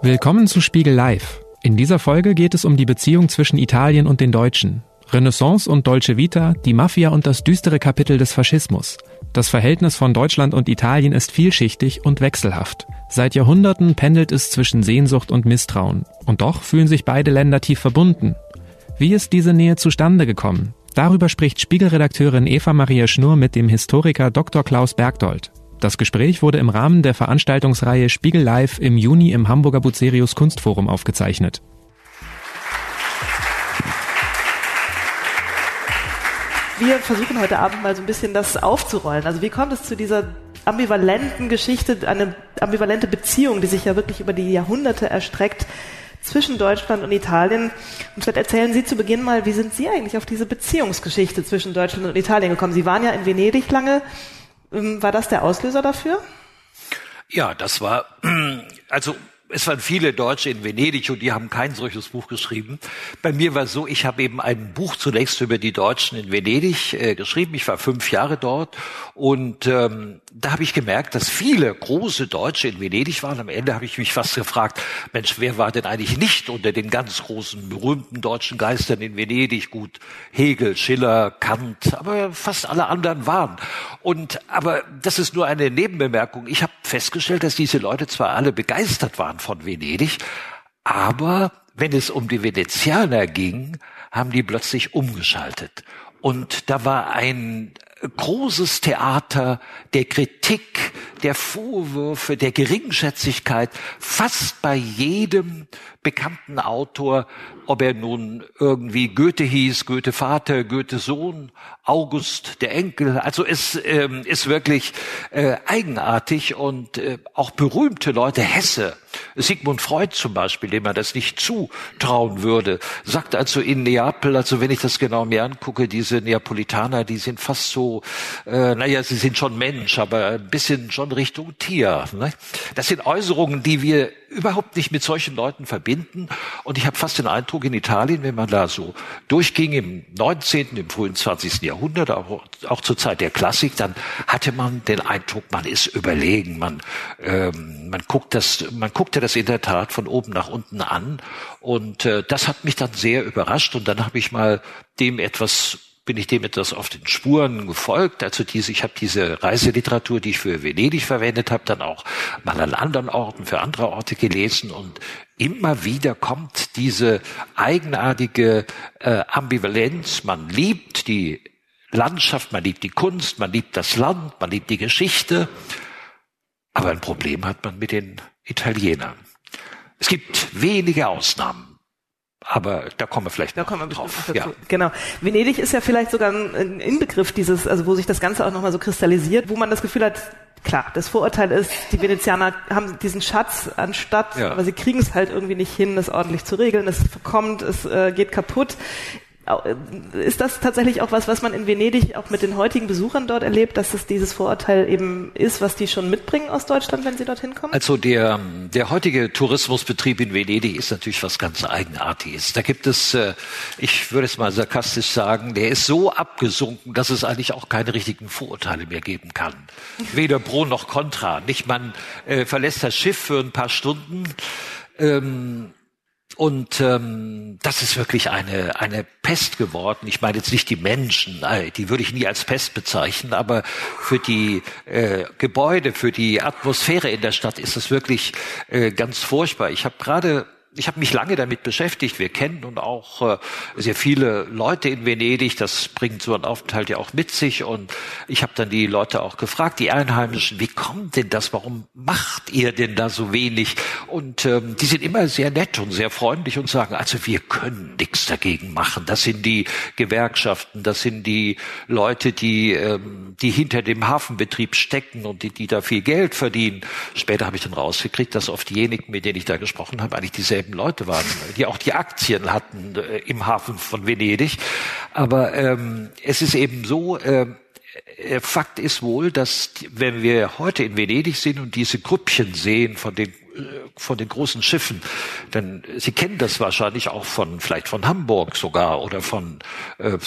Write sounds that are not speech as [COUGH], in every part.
Willkommen zu Spiegel Live. In dieser Folge geht es um die Beziehung zwischen Italien und den Deutschen. Renaissance und Dolce Vita, die Mafia und das düstere Kapitel des Faschismus. Das Verhältnis von Deutschland und Italien ist vielschichtig und wechselhaft. Seit Jahrhunderten pendelt es zwischen Sehnsucht und Misstrauen. Und doch fühlen sich beide Länder tief verbunden. Wie ist diese Nähe zustande gekommen? Darüber spricht Spiegelredakteurin Eva Maria Schnurr mit dem Historiker Dr. Klaus Bergdold. Das Gespräch wurde im Rahmen der Veranstaltungsreihe Spiegel Live im Juni im Hamburger Bucerius Kunstforum aufgezeichnet. Wir versuchen heute Abend mal so ein bisschen das aufzurollen. Also wie kommt es zu dieser ambivalenten Geschichte, eine ambivalente Beziehung, die sich ja wirklich über die Jahrhunderte erstreckt zwischen Deutschland und Italien. Und vielleicht erzählen Sie zu Beginn mal, wie sind Sie eigentlich auf diese Beziehungsgeschichte zwischen Deutschland und Italien gekommen? Sie waren ja in Venedig lange. Ähm, war das der Auslöser dafür? Ja, das war, [CLEARS THROAT] also es waren viele Deutsche in Venedig und die haben kein solches Buch geschrieben. Bei mir war es so, ich habe eben ein Buch zunächst über die Deutschen in Venedig äh, geschrieben. Ich war fünf Jahre dort und ähm, da habe ich gemerkt, dass viele große Deutsche in Venedig waren. Am Ende habe ich mich fast gefragt, Mensch, wer war denn eigentlich nicht unter den ganz großen, berühmten deutschen Geistern in Venedig? Gut, Hegel, Schiller, Kant, aber fast alle anderen waren. Und aber das ist nur eine Nebenbemerkung. Ich habe festgestellt, dass diese Leute zwar alle begeistert waren von Venedig, aber wenn es um die Venezianer ging, haben die plötzlich umgeschaltet. Und da war ein großes Theater der Kritik, der Vorwürfe, der Geringschätzigkeit, fast bei jedem bekannten Autor, ob er nun irgendwie Goethe hieß, Goethe Vater, Goethe Sohn, August der Enkel. Also es ähm, ist wirklich äh, eigenartig und äh, auch berühmte Leute, Hesse, Sigmund Freud zum Beispiel, dem man das nicht zutrauen würde, sagt also in Neapel, also wenn ich das genau mir angucke, diese Neapolitaner, die sind fast so, äh, naja, sie sind schon Mensch, aber ein bisschen schon Richtung Tier. Ne? Das sind Äußerungen, die wir überhaupt nicht mit solchen Leuten verbinden. Und ich habe fast den Eindruck, in Italien, wenn man da so durchging im 19., im frühen 20. Jahrhundert, auch, auch zur Zeit der Klassik, dann hatte man den Eindruck, man ist überlegen, man, ähm, man guckt das, man guckte das in der Tat von oben nach unten an. Und äh, das hat mich dann sehr überrascht. Und dann habe ich mal dem etwas bin ich dem etwas auf den Spuren gefolgt. Also diese, ich habe diese Reiseliteratur, die ich für Venedig verwendet habe, dann auch mal an anderen Orten, für andere Orte gelesen und immer wieder kommt diese eigenartige äh, Ambivalenz. Man liebt die Landschaft, man liebt die Kunst, man liebt das Land, man liebt die Geschichte. Aber ein Problem hat man mit den Italienern. Es gibt wenige Ausnahmen. Aber da kommen wir vielleicht da kommen wir drauf. Ja. Genau. Venedig ist ja vielleicht sogar ein Inbegriff dieses, also wo sich das Ganze auch nochmal so kristallisiert, wo man das Gefühl hat, klar, das Vorurteil ist, die Venezianer haben diesen Schatz anstatt, ja. aber sie kriegen es halt irgendwie nicht hin, das ordentlich zu regeln, es verkommt, es äh, geht kaputt. Ist das tatsächlich auch was, was man in Venedig auch mit den heutigen Besuchern dort erlebt, dass es dieses Vorurteil eben ist, was die schon mitbringen aus Deutschland, wenn sie dorthin kommen? Also der, der heutige Tourismusbetrieb in Venedig ist natürlich was ganz Eigenartiges. Da gibt es, äh, ich würde es mal sarkastisch sagen, der ist so abgesunken, dass es eigentlich auch keine richtigen Vorurteile mehr geben kann. Weder pro noch contra. Nicht man äh, verlässt das Schiff für ein paar Stunden. Ähm, und ähm, das ist wirklich eine, eine Pest geworden. Ich meine jetzt nicht die Menschen, die würde ich nie als Pest bezeichnen, aber für die äh, Gebäude, für die Atmosphäre in der Stadt ist es wirklich äh, ganz furchtbar. Ich habe gerade ich habe mich lange damit beschäftigt. Wir kennen nun auch äh, sehr viele Leute in Venedig. Das bringt so ein Aufenthalt ja auch mit sich. Und ich habe dann die Leute auch gefragt, die Einheimischen, wie kommt denn das? Warum macht ihr denn da so wenig? Und ähm, die sind immer sehr nett und sehr freundlich und sagen, also wir können nichts dagegen machen. Das sind die Gewerkschaften, das sind die Leute, die, ähm, die hinter dem Hafenbetrieb stecken und die, die da viel Geld verdienen. Später habe ich dann rausgekriegt, dass oft diejenigen, mit denen ich da gesprochen habe, eigentlich dieselben dieselben Leute waren, die auch die Aktien hatten äh, im Hafen von Venedig. Aber ähm, es ist eben so, ähm, äh, Fakt ist wohl, dass wenn wir heute in Venedig sind und diese Grüppchen sehen von den von den großen Schiffen. Denn Sie kennen das wahrscheinlich auch von, vielleicht von Hamburg sogar oder von, äh,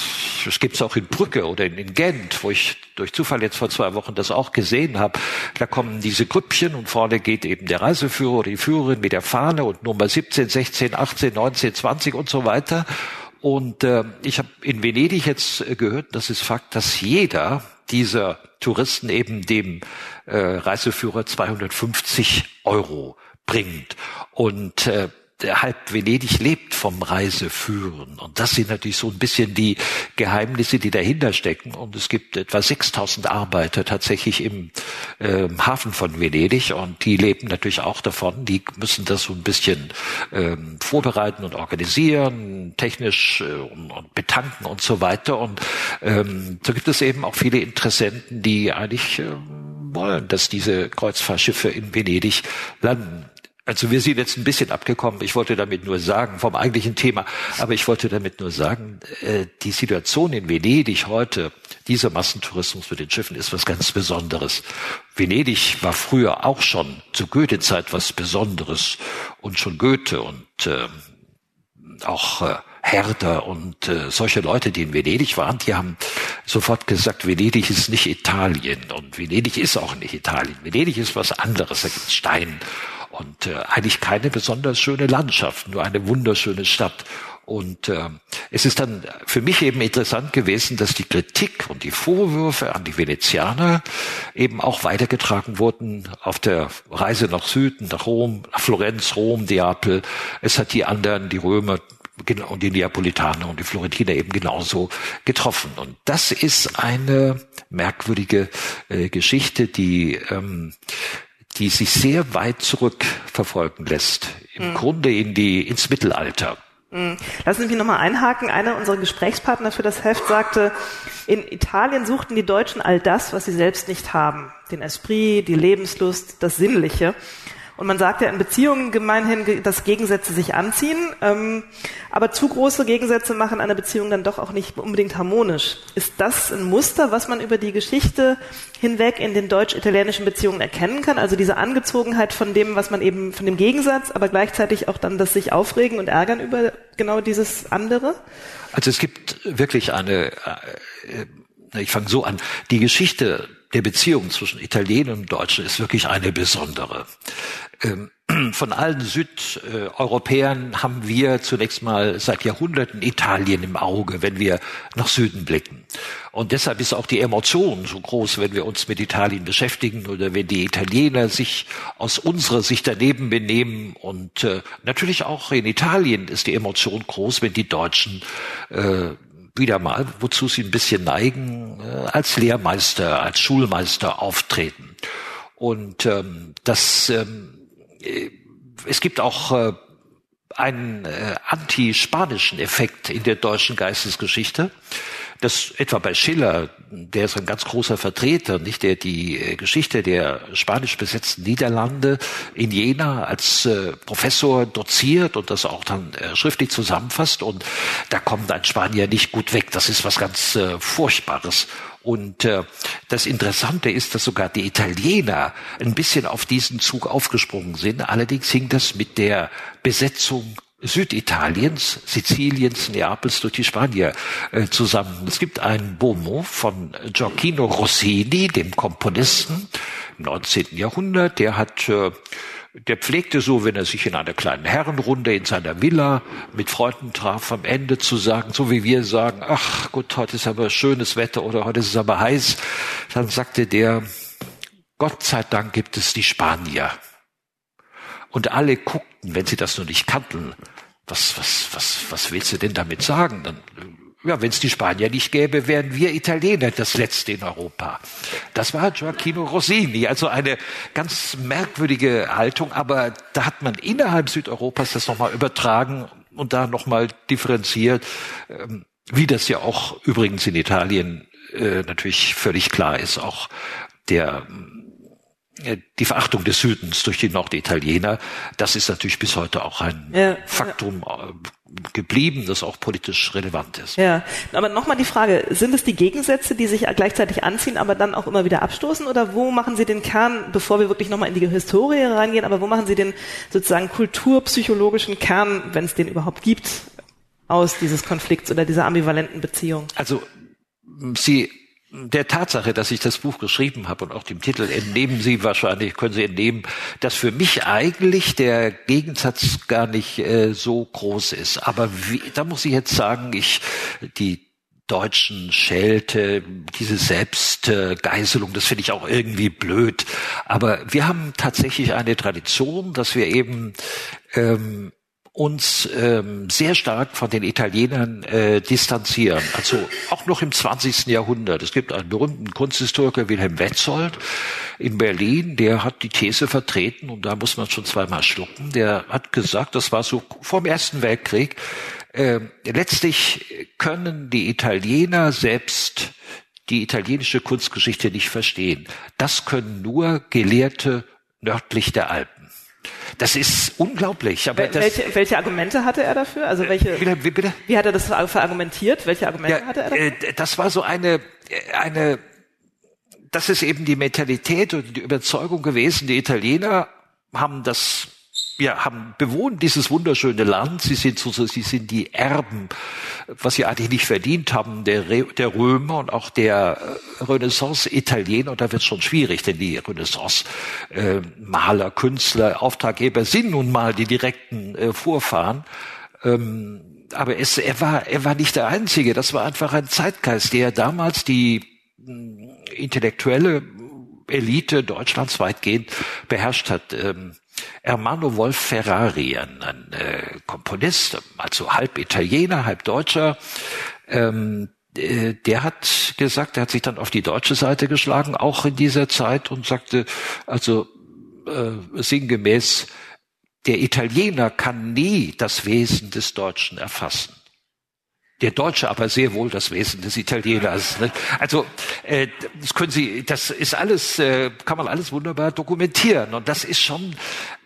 es gibt's auch in Brücke oder in, in Gent, wo ich durch Zufall jetzt vor zwei Wochen das auch gesehen habe. Da kommen diese Grüppchen und vorne geht eben der Reiseführer oder die Führerin mit der Fahne und Nummer 17, 16, 18, 19, 20 und so weiter. Und äh, ich habe in Venedig jetzt gehört, das ist Fakt, dass jeder dieser Touristen eben dem äh, Reiseführer 250 Euro bringt. Und äh, halb Venedig lebt vom Reiseführen. Und das sind natürlich so ein bisschen die Geheimnisse, die dahinter stecken. Und es gibt etwa 6000 Arbeiter tatsächlich im äh, Hafen von Venedig und die leben natürlich auch davon. Die müssen das so ein bisschen ähm, vorbereiten und organisieren, technisch äh, und, und, betanken und so weiter. Und ähm, so gibt es eben auch viele Interessenten, die eigentlich äh, wollen, dass diese Kreuzfahrtschiffe in Venedig landen. Also wir sind jetzt ein bisschen abgekommen. Ich wollte damit nur sagen, vom eigentlichen Thema, aber ich wollte damit nur sagen, äh, die Situation in Venedig heute, dieser Massentourismus mit den Schiffen ist was ganz Besonderes. Venedig war früher auch schon zu Goethe-Zeit was Besonderes und schon Goethe und äh, auch äh, Herder und äh, solche Leute, die in Venedig waren, die haben sofort gesagt, Venedig ist nicht Italien und Venedig ist auch nicht Italien. Venedig ist was anderes, da gibt's Stein und äh, eigentlich keine besonders schöne Landschaft, nur eine wunderschöne Stadt. Und äh, es ist dann für mich eben interessant gewesen, dass die Kritik und die Vorwürfe an die Venezianer eben auch weitergetragen wurden auf der Reise nach Süden, nach Rom, nach Florenz, Rom, Neapel. Es hat die anderen, die Römer und die Neapolitaner und die Florentiner eben genauso getroffen. Und das ist eine merkwürdige äh, Geschichte, die ähm, die sich sehr weit zurückverfolgen lässt, im mhm. Grunde in die, ins Mittelalter. Mhm. Lassen Sie mich nochmal einhaken. Einer unserer Gesprächspartner für das Heft sagte, in Italien suchten die Deutschen all das, was sie selbst nicht haben. Den Esprit, die Lebenslust, das Sinnliche. Und man sagt ja in Beziehungen gemeinhin, dass Gegensätze sich anziehen, ähm, aber zu große Gegensätze machen eine Beziehung dann doch auch nicht unbedingt harmonisch. Ist das ein Muster, was man über die Geschichte hinweg in den deutsch-italienischen Beziehungen erkennen kann? Also diese Angezogenheit von dem, was man eben, von dem Gegensatz, aber gleichzeitig auch dann das sich aufregen und ärgern über genau dieses andere? Also es gibt wirklich eine, äh, ich fange so an, die Geschichte der Beziehung zwischen Italienern und Deutschen ist wirklich eine besondere. Ähm, [CLEARS THROAT] von allen Südeuropäern haben wir zunächst mal seit Jahrhunderten Italien im Auge, wenn wir nach Süden blicken. Und deshalb ist auch die Emotion so groß, wenn wir uns mit Italien beschäftigen oder wenn die Italiener sich aus unserer Sicht daneben benehmen. Und äh, natürlich auch in Italien ist die Emotion groß, wenn die Deutschen äh, wieder mal, wozu sie ein bisschen neigen, äh, als Lehrmeister, als Schulmeister auftreten. Und ähm, das ähm, es gibt auch äh, einen äh, anti-spanischen Effekt in der deutschen Geistesgeschichte. Das etwa bei Schiller, der ist ein ganz großer Vertreter, nicht der die äh, Geschichte der spanisch besetzten Niederlande in Jena als äh, Professor doziert und das auch dann äh, schriftlich zusammenfasst und da kommt ein Spanier nicht gut weg. Das ist was ganz Furchtbares. Und äh, das Interessante ist, dass sogar die Italiener ein bisschen auf diesen Zug aufgesprungen sind. Allerdings hing das mit der Besetzung Süditaliens, Siziliens, Neapels durch die Spanier äh, zusammen. Es gibt ein Bomo von Gioacchino Rossini, dem Komponisten im 19. Jahrhundert. Der hat äh, der pflegte so, wenn er sich in einer kleinen Herrenrunde in seiner Villa mit Freunden traf, am Ende zu sagen, so wie wir sagen, ach gut, heute ist aber schönes Wetter oder heute ist es aber heiß, dann sagte der, Gott sei Dank gibt es die Spanier. Und alle guckten, wenn sie das nur nicht kannten, was, was, was, was willst du denn damit sagen? Dann ja, wenn es die Spanier nicht gäbe, wären wir Italiener das Letzte in Europa. Das war Gioacchino Rossini, also eine ganz merkwürdige Haltung, aber da hat man innerhalb Südeuropas das nochmal übertragen und da nochmal differenziert, ähm, wie das ja auch übrigens in Italien äh, natürlich völlig klar ist, auch der die Verachtung des Südens durch die Norditaliener, das ist natürlich bis heute auch ein ja, Faktum ja. Äh, geblieben, das auch politisch relevant ist. Ja, aber nochmal die Frage, sind es die Gegensätze, die sich gleichzeitig anziehen, aber dann auch immer wieder abstoßen oder wo machen Sie den Kern, bevor wir wirklich nochmal in die Historie reingehen, aber wo machen Sie den sozusagen kulturpsychologischen Kern, wenn es den überhaupt gibt, aus dieses Konflikts oder dieser ambivalenten Beziehung? Also Sie der Tatsache, dass ich das Buch geschrieben habe und auch dem Titel entnehmen Sie wahrscheinlich, können Sie entnehmen, dass für mich eigentlich der Gegensatz gar nicht äh, so groß ist. Aber wie, da muss ich jetzt sagen, ich die deutschen Schelte, diese Selbstgeißelung, das finde ich auch irgendwie blöd. Aber wir haben tatsächlich eine Tradition, dass wir eben ähm, uns ähm, sehr stark von den Italienern äh, distanzieren. Also auch noch im 20. Jahrhundert. Es gibt einen berühmten Kunsthistoriker, Wilhelm Wetzold in Berlin, der hat die These vertreten, und da muss man schon zweimal schlucken, der hat gesagt, das war so vor dem Ersten Weltkrieg, äh, letztlich können die Italiener selbst die italienische Kunstgeschichte nicht verstehen. Das können nur Gelehrte nördlich der Alpen. Das ist unglaublich. Aber das, welche, welche Argumente hatte er dafür? Also welche? Wie, wie, bitte? wie hat er das verargumentiert? Welche Argumente ja, hatte er dafür? Äh, das war so eine eine. Das ist eben die Mentalität und die Überzeugung gewesen. Die Italiener haben das ja, haben bewohnen dieses wunderschöne Land. Sie sind so, sie sind die Erben, was sie eigentlich nicht verdient haben, der, der Römer und auch der äh, Renaissance-Italiener. Und da wird es schon schwierig, denn die Renaissance-Maler, äh, Künstler, Auftraggeber sind nun mal die direkten äh, Vorfahren. Ähm, aber es, er war, er war nicht der Einzige. Das war einfach ein Zeitgeist, der damals die intellektuelle Elite Deutschlands weitgehend beherrscht hat. Ähm, Ermanno Wolf Ferrari, ein, äh, Komponist, also halb Italiener, halb Deutscher, ähm, äh, der hat gesagt, er hat sich dann auf die deutsche Seite geschlagen, auch in dieser Zeit und sagte, also äh, sinngemäß, der Italiener kann nie das Wesen des Deutschen erfassen der Deutsche aber sehr wohl das Wesen des Italieners. Ne? Also äh, das können Sie, das ist alles, äh, kann man alles wunderbar dokumentieren und das ist schon,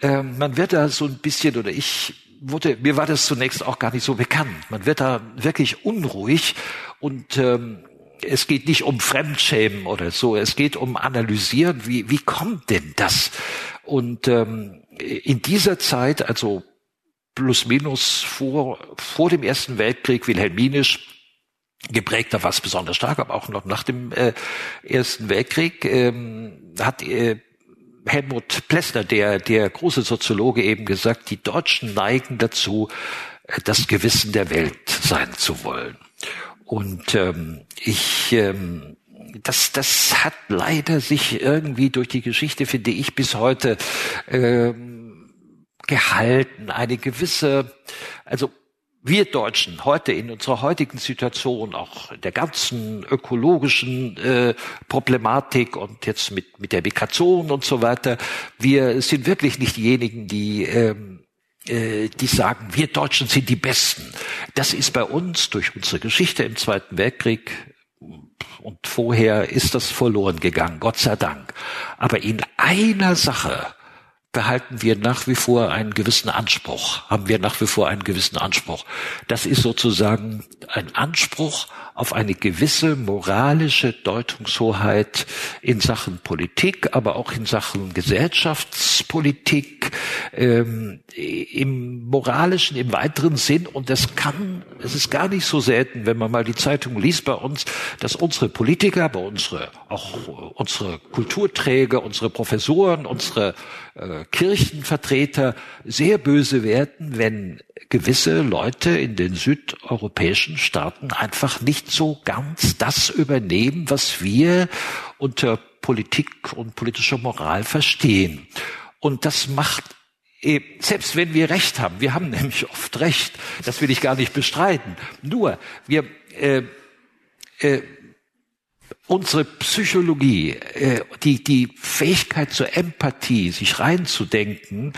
äh, man wird da so ein bisschen oder ich wurde, mir war das zunächst auch gar nicht so bekannt. Man wird da wirklich unruhig und ähm, es geht nicht um Fremdschämen oder so, es geht um analysieren, wie, wie kommt denn das? Und ähm, in dieser Zeit, also plus minus vor, vor dem Ersten Weltkrieg wilhelminisch geprägt, da war es besonders stark, aber auch noch nach dem äh, Ersten Weltkrieg ähm, hat äh, Helmut Plessner, der, der große Soziologe, eben gesagt, die Deutschen neigen dazu, äh, das Gewissen der Welt sein zu wollen. Und ähm, ich ähm, das, das hat leider sich irgendwie durch die Geschichte, finde ich, bis heute ähm, gehalten, eine gewisse, also wir Deutschen heute in unserer heutigen Situation, auch der ganzen ökologischen äh, Problematik und jetzt mit, mit der Migration und so weiter, wir sind wirklich nicht diejenigen, die, ähm, äh, die sagen, wir Deutschen sind die Besten. Das ist bei uns durch unsere Geschichte im Zweiten Weltkrieg und vorher ist das verloren gegangen, Gott sei Dank. Aber in einer Sache behalten wir nach wie vor einen gewissen Anspruch, haben wir nach wie vor einen gewissen Anspruch. Das ist sozusagen ein Anspruch auf eine gewisse moralische Deutungshoheit in Sachen Politik, aber auch in Sachen Gesellschaftspolitik, ähm, im moralischen, im weiteren Sinn. Und das kann, es ist gar nicht so selten, wenn man mal die Zeitung liest bei uns, dass unsere Politiker, aber unsere, auch unsere Kulturträger, unsere Professoren, unsere äh, Kirchenvertreter sehr böse werden, wenn gewisse Leute in den südeuropäischen Staaten einfach nicht so ganz das übernehmen, was wir unter Politik und politischer Moral verstehen. Und das macht selbst wenn wir Recht haben, wir haben [LAUGHS] nämlich oft Recht, das will ich gar nicht bestreiten. Nur, wir, äh, äh, unsere Psychologie, äh, die, die Fähigkeit zur Empathie, sich reinzudenken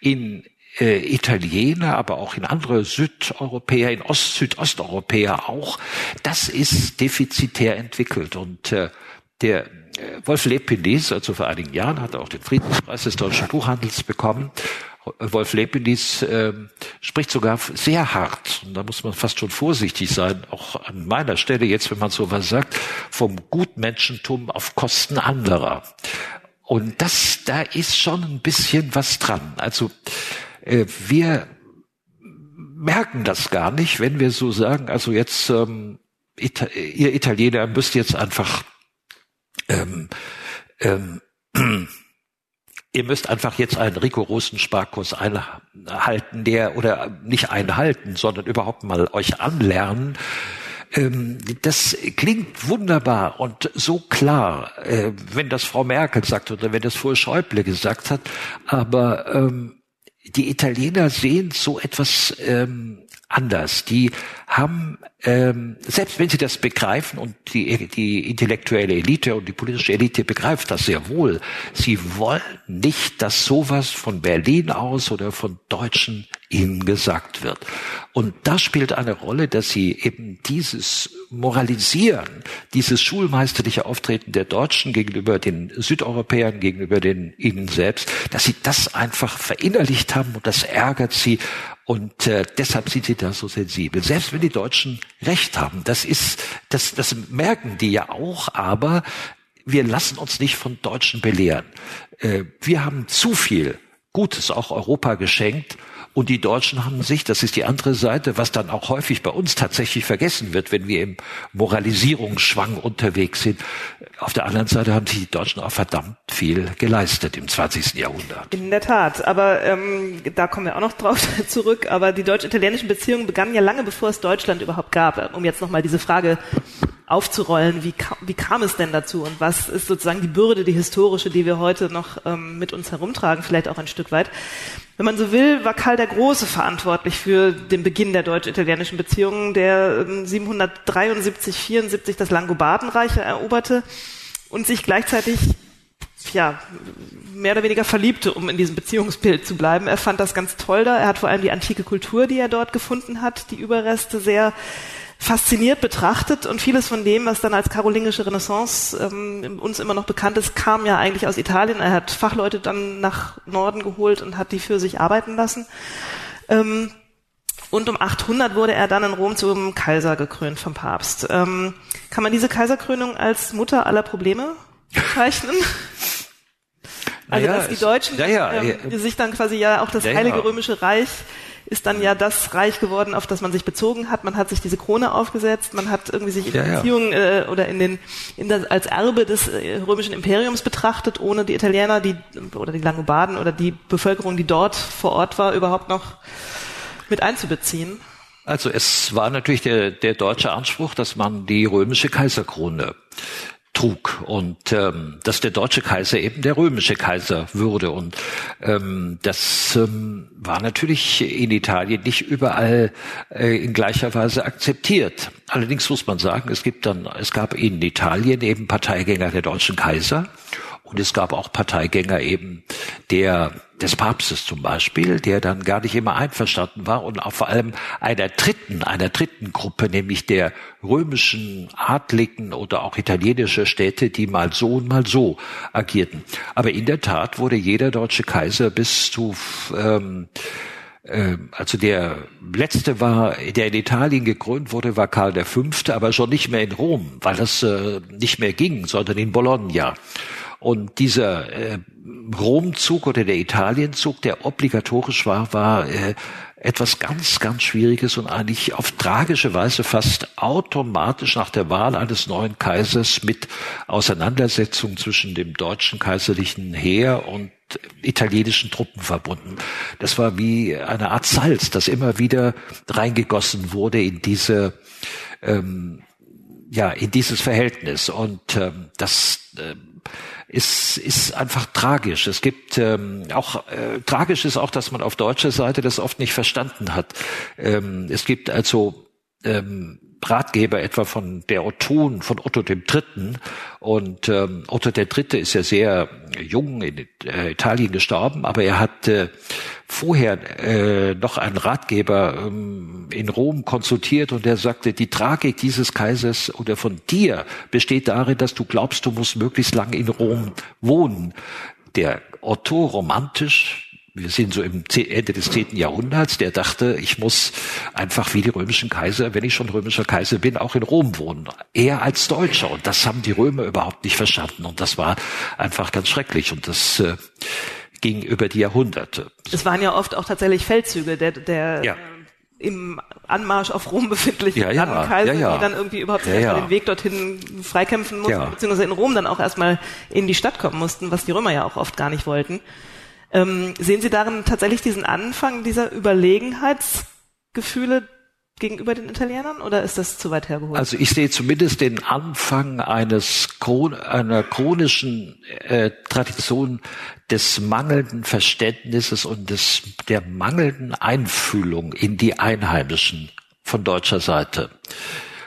in äh, Italiener, aber auch in andere Südeuropäer, in Ost, Südosteuropäer auch, das ist defizitär entwickelt und äh, der äh, Wolf Lepinis, also vor einigen Jahren, hat er auch den Friedenspreis des deutschen Buchhandels bekommen. Wolf Lepinis äh, spricht sogar sehr hart, und da muss man fast schon vorsichtig sein, auch an meiner Stelle jetzt, wenn man sowas sagt, vom Gutmenschentum auf Kosten anderer. Und das, da ist schon ein bisschen was dran. Also wir merken das gar nicht, wenn wir so sagen, also jetzt ähm, Ita ihr Italiener müsst jetzt einfach ähm, ähm, [CLEARS THROAT] ihr müsst einfach jetzt einen rigorosen Sparkurs einhalten, der oder nicht einhalten, sondern überhaupt mal euch anlernen. Ähm, das klingt wunderbar und so klar, äh, wenn das Frau Merkel sagt oder wenn das vorher Schäuble gesagt hat, aber ähm, die Italiener sehen so etwas ähm, anders. Die haben, ähm, selbst wenn sie das begreifen und die, die intellektuelle Elite und die politische Elite begreift das sehr wohl, sie wollen nicht, dass sowas von Berlin aus oder von Deutschen ihnen gesagt wird. Und das spielt eine Rolle, dass sie eben dieses Moralisieren, dieses schulmeisterliche Auftreten der Deutschen gegenüber den Südeuropäern, gegenüber den ihnen selbst, dass sie das einfach verinnerlicht haben und das ärgert sie und äh, deshalb sind sie da so sensibel. Selbst wenn die Deutschen recht haben, das ist, das, das merken die ja auch, aber wir lassen uns nicht von Deutschen belehren. Äh, wir haben zu viel Gutes auch Europa geschenkt und die Deutschen haben sich, das ist die andere Seite, was dann auch häufig bei uns tatsächlich vergessen wird, wenn wir im Moralisierungsschwang unterwegs sind. Auf der anderen Seite haben sich die Deutschen auch verdammt viel geleistet im 20. Jahrhundert. In der Tat, aber ähm, da kommen wir auch noch drauf [LAUGHS] zurück. Aber die deutsch-italienischen Beziehungen begannen ja lange bevor es Deutschland überhaupt gab. Um jetzt nochmal diese Frage aufzurollen, wie, kam, wie kam es denn dazu und was ist sozusagen die Bürde, die historische, die wir heute noch ähm, mit uns herumtragen, vielleicht auch ein Stück weit. Wenn man so will, war Karl der Große verantwortlich für den Beginn der deutsch-italienischen Beziehungen, der 773, ähm, 74 das Langobardenreich eroberte und sich gleichzeitig ja, mehr oder weniger verliebte, um in diesem Beziehungsbild zu bleiben. Er fand das ganz toll da. Er hat vor allem die antike Kultur, die er dort gefunden hat, die Überreste sehr fasziniert betrachtet und vieles von dem, was dann als karolingische Renaissance ähm, uns immer noch bekannt ist, kam ja eigentlich aus Italien. Er hat Fachleute dann nach Norden geholt und hat die für sich arbeiten lassen. Ähm, und um 800 wurde er dann in Rom zum Kaiser gekrönt vom Papst. Ähm, kann man diese Kaiserkrönung als Mutter aller Probleme bezeichnen? [LAUGHS] Also naja, dass die Deutschen ja, ja, ähm, sich dann quasi ja auch das Heilige Römische Reich ist dann ja das Reich geworden, auf das man sich bezogen hat. Man hat sich diese Krone aufgesetzt, man hat irgendwie sich in ja, Beziehungen äh, oder in den in das, als Erbe des äh, römischen Imperiums betrachtet, ohne die Italiener, die oder die Langobarden oder die Bevölkerung, die dort vor Ort war, überhaupt noch mit einzubeziehen. Also es war natürlich der, der deutsche Anspruch, dass man die römische Kaiserkrone trug. Und ähm, dass der deutsche Kaiser eben der römische Kaiser würde. Und ähm, das ähm, war natürlich in Italien nicht überall äh, in gleicher Weise akzeptiert. Allerdings muss man sagen, es gibt dann es gab in Italien eben Parteigänger der deutschen Kaiser und es gab auch Parteigänger eben der, des Papstes zum Beispiel, der dann gar nicht immer einverstanden war und auch vor allem einer dritten, einer dritten Gruppe, nämlich der römischen Adligen oder auch italienische Städte, die mal so und mal so agierten. Aber in der Tat wurde jeder deutsche Kaiser bis zu, ähm, äh, also der letzte war, der in Italien gekrönt wurde, war Karl V., aber schon nicht mehr in Rom, weil das äh, nicht mehr ging, sondern in Bologna. Und dieser äh, Romzug oder der Italienzug, der obligatorisch war, war äh, etwas ganz, ganz Schwieriges und eigentlich auf tragische Weise fast automatisch nach der Wahl eines neuen Kaisers mit Auseinandersetzungen zwischen dem deutschen kaiserlichen Heer und italienischen Truppen verbunden. Das war wie eine Art Salz, das immer wieder reingegossen wurde in diese ähm, ja in dieses Verhältnis und ähm, das äh, ist, ist einfach tragisch. Es gibt ähm, auch äh, tragisch ist auch, dass man auf deutscher Seite das oft nicht verstanden hat. Ähm, es gibt also ähm, Ratgeber etwa von der Otton, von Otto dem Dritten. Und ähm, Otto der Dritte ist ja sehr jung in äh, Italien gestorben, aber er hat äh, vorher äh, noch einen Ratgeber ähm, in Rom konsultiert und der sagte, die Tragik dieses Kaisers oder von dir besteht darin, dass du glaubst, du musst möglichst lange in Rom wohnen. Der Otto romantisch wir sind so im Ende des zehnten Jahrhunderts, der dachte, ich muss einfach wie die römischen Kaiser, wenn ich schon römischer Kaiser bin, auch in Rom wohnen. Er als Deutscher. Und das haben die Römer überhaupt nicht verstanden. Und das war einfach ganz schrecklich. Und das äh, ging über die Jahrhunderte. Es waren ja oft auch tatsächlich Feldzüge der, der ja. äh, im Anmarsch auf Rom befindlichen ja, ja, Kaiser, ja, ja. die dann irgendwie überhaupt ja. den Weg dorthin freikämpfen mussten, beziehungsweise in Rom dann auch erstmal in die Stadt kommen mussten, was die Römer ja auch oft gar nicht wollten. Ähm, sehen Sie darin tatsächlich diesen Anfang dieser Überlegenheitsgefühle gegenüber den Italienern oder ist das zu weit hergeholt? Also ich sehe zumindest den Anfang eines einer chronischen äh, Tradition des mangelnden Verständnisses und des der mangelnden Einfühlung in die Einheimischen von deutscher Seite.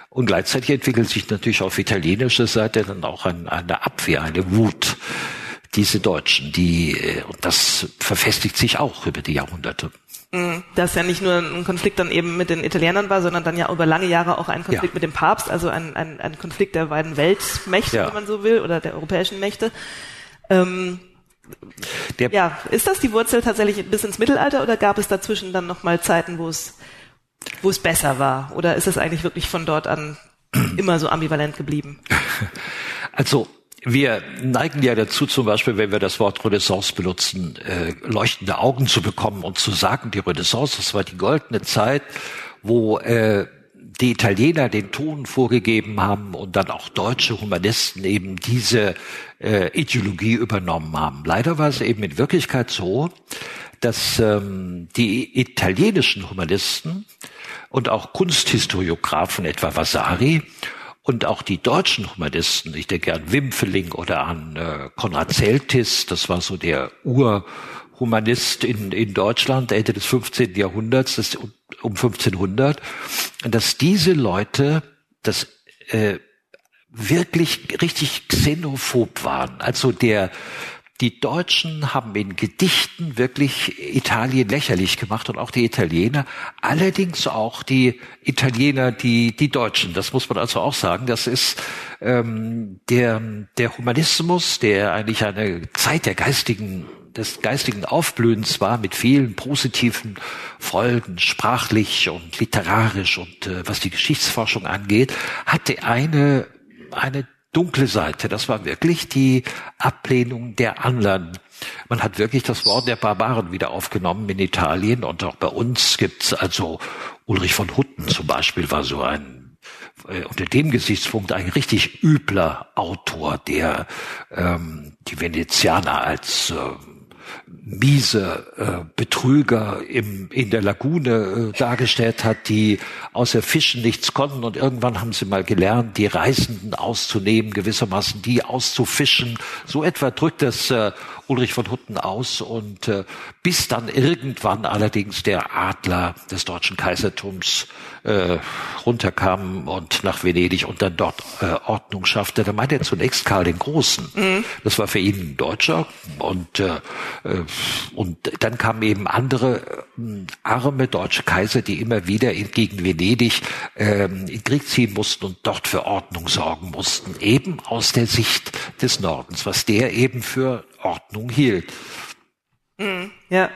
Und gleichzeitig entwickelt sich natürlich auf italienischer Seite dann auch ein, eine Abwehr, eine Wut diese Deutschen, die, äh, und das verfestigt sich auch über die Jahrhunderte. Mhm. Das ja nicht nur ein Konflikt dann eben mit den Italienern war, sondern dann ja über lange Jahre auch ein Konflikt ja. mit dem Papst, also ein, ein, ein Konflikt der beiden Weltmächte, ja. wenn man so will, oder der europäischen Mächte. Ähm, der ja, ist das die Wurzel tatsächlich bis ins Mittelalter oder gab es dazwischen dann nochmal Zeiten, wo es, wo es besser war? Oder ist es eigentlich wirklich von dort an immer so ambivalent geblieben? [LAUGHS] Also wir neigen ja dazu, zum Beispiel, wenn wir das Wort Renaissance benutzen, äh, leuchtende Augen zu bekommen und zu sagen, die Renaissance, das war die goldene Zeit, wo äh, die Italiener den Ton vorgegeben haben und dann auch deutsche Humanisten eben diese äh, Ideologie übernommen haben. Leider war es eben in Wirklichkeit so, dass ähm, die italienischen Humanisten und auch Kunsthistoriografen, etwa Vasari, und auch die deutschen Humanisten, ich denke an Wimpfeling oder an äh, Konrad Zeltis, das war so der Urhumanist in, in Deutschland, Ende des 15. Jahrhunderts, das, um 1500, dass diese Leute das äh, wirklich richtig xenophob waren. Also der die Deutschen haben in Gedichten wirklich Italien lächerlich gemacht und auch die Italiener, allerdings auch die Italiener, die die Deutschen. Das muss man also auch sagen. Das ist ähm, der der Humanismus, der eigentlich eine Zeit der geistigen des geistigen Aufblühens war mit vielen positiven Folgen, sprachlich und literarisch und äh, was die Geschichtsforschung angeht, hatte eine eine dunkle Seite. Das war wirklich die Ablehnung der anderen. Man hat wirklich das Wort der Barbaren wieder aufgenommen in Italien und auch bei uns gibt's also Ulrich von Hutten zum Beispiel war so ein äh, unter dem Gesichtspunkt ein richtig übler Autor, der ähm, die Venezianer als äh, miese äh, Betrüger im, in der Lagune äh, dargestellt hat, die außer Fischen nichts konnten und irgendwann haben sie mal gelernt, die Reisenden auszunehmen, gewissermaßen die auszufischen. So etwa drückt das äh, Ulrich von Hutten aus und äh, bis dann irgendwann allerdings der Adler des deutschen Kaisertums äh, runterkam und nach Venedig und dann dort äh, Ordnung schaffte. Da meinte er zunächst Karl den Großen. Mhm. Das war für ihn ein Deutscher und äh, äh und dann kamen eben andere äh, arme deutsche Kaiser, die immer wieder gegen Venedig äh, in Krieg ziehen mussten und dort für Ordnung sorgen mussten, eben aus der Sicht des Nordens, was der eben für Ordnung hielt. Ja,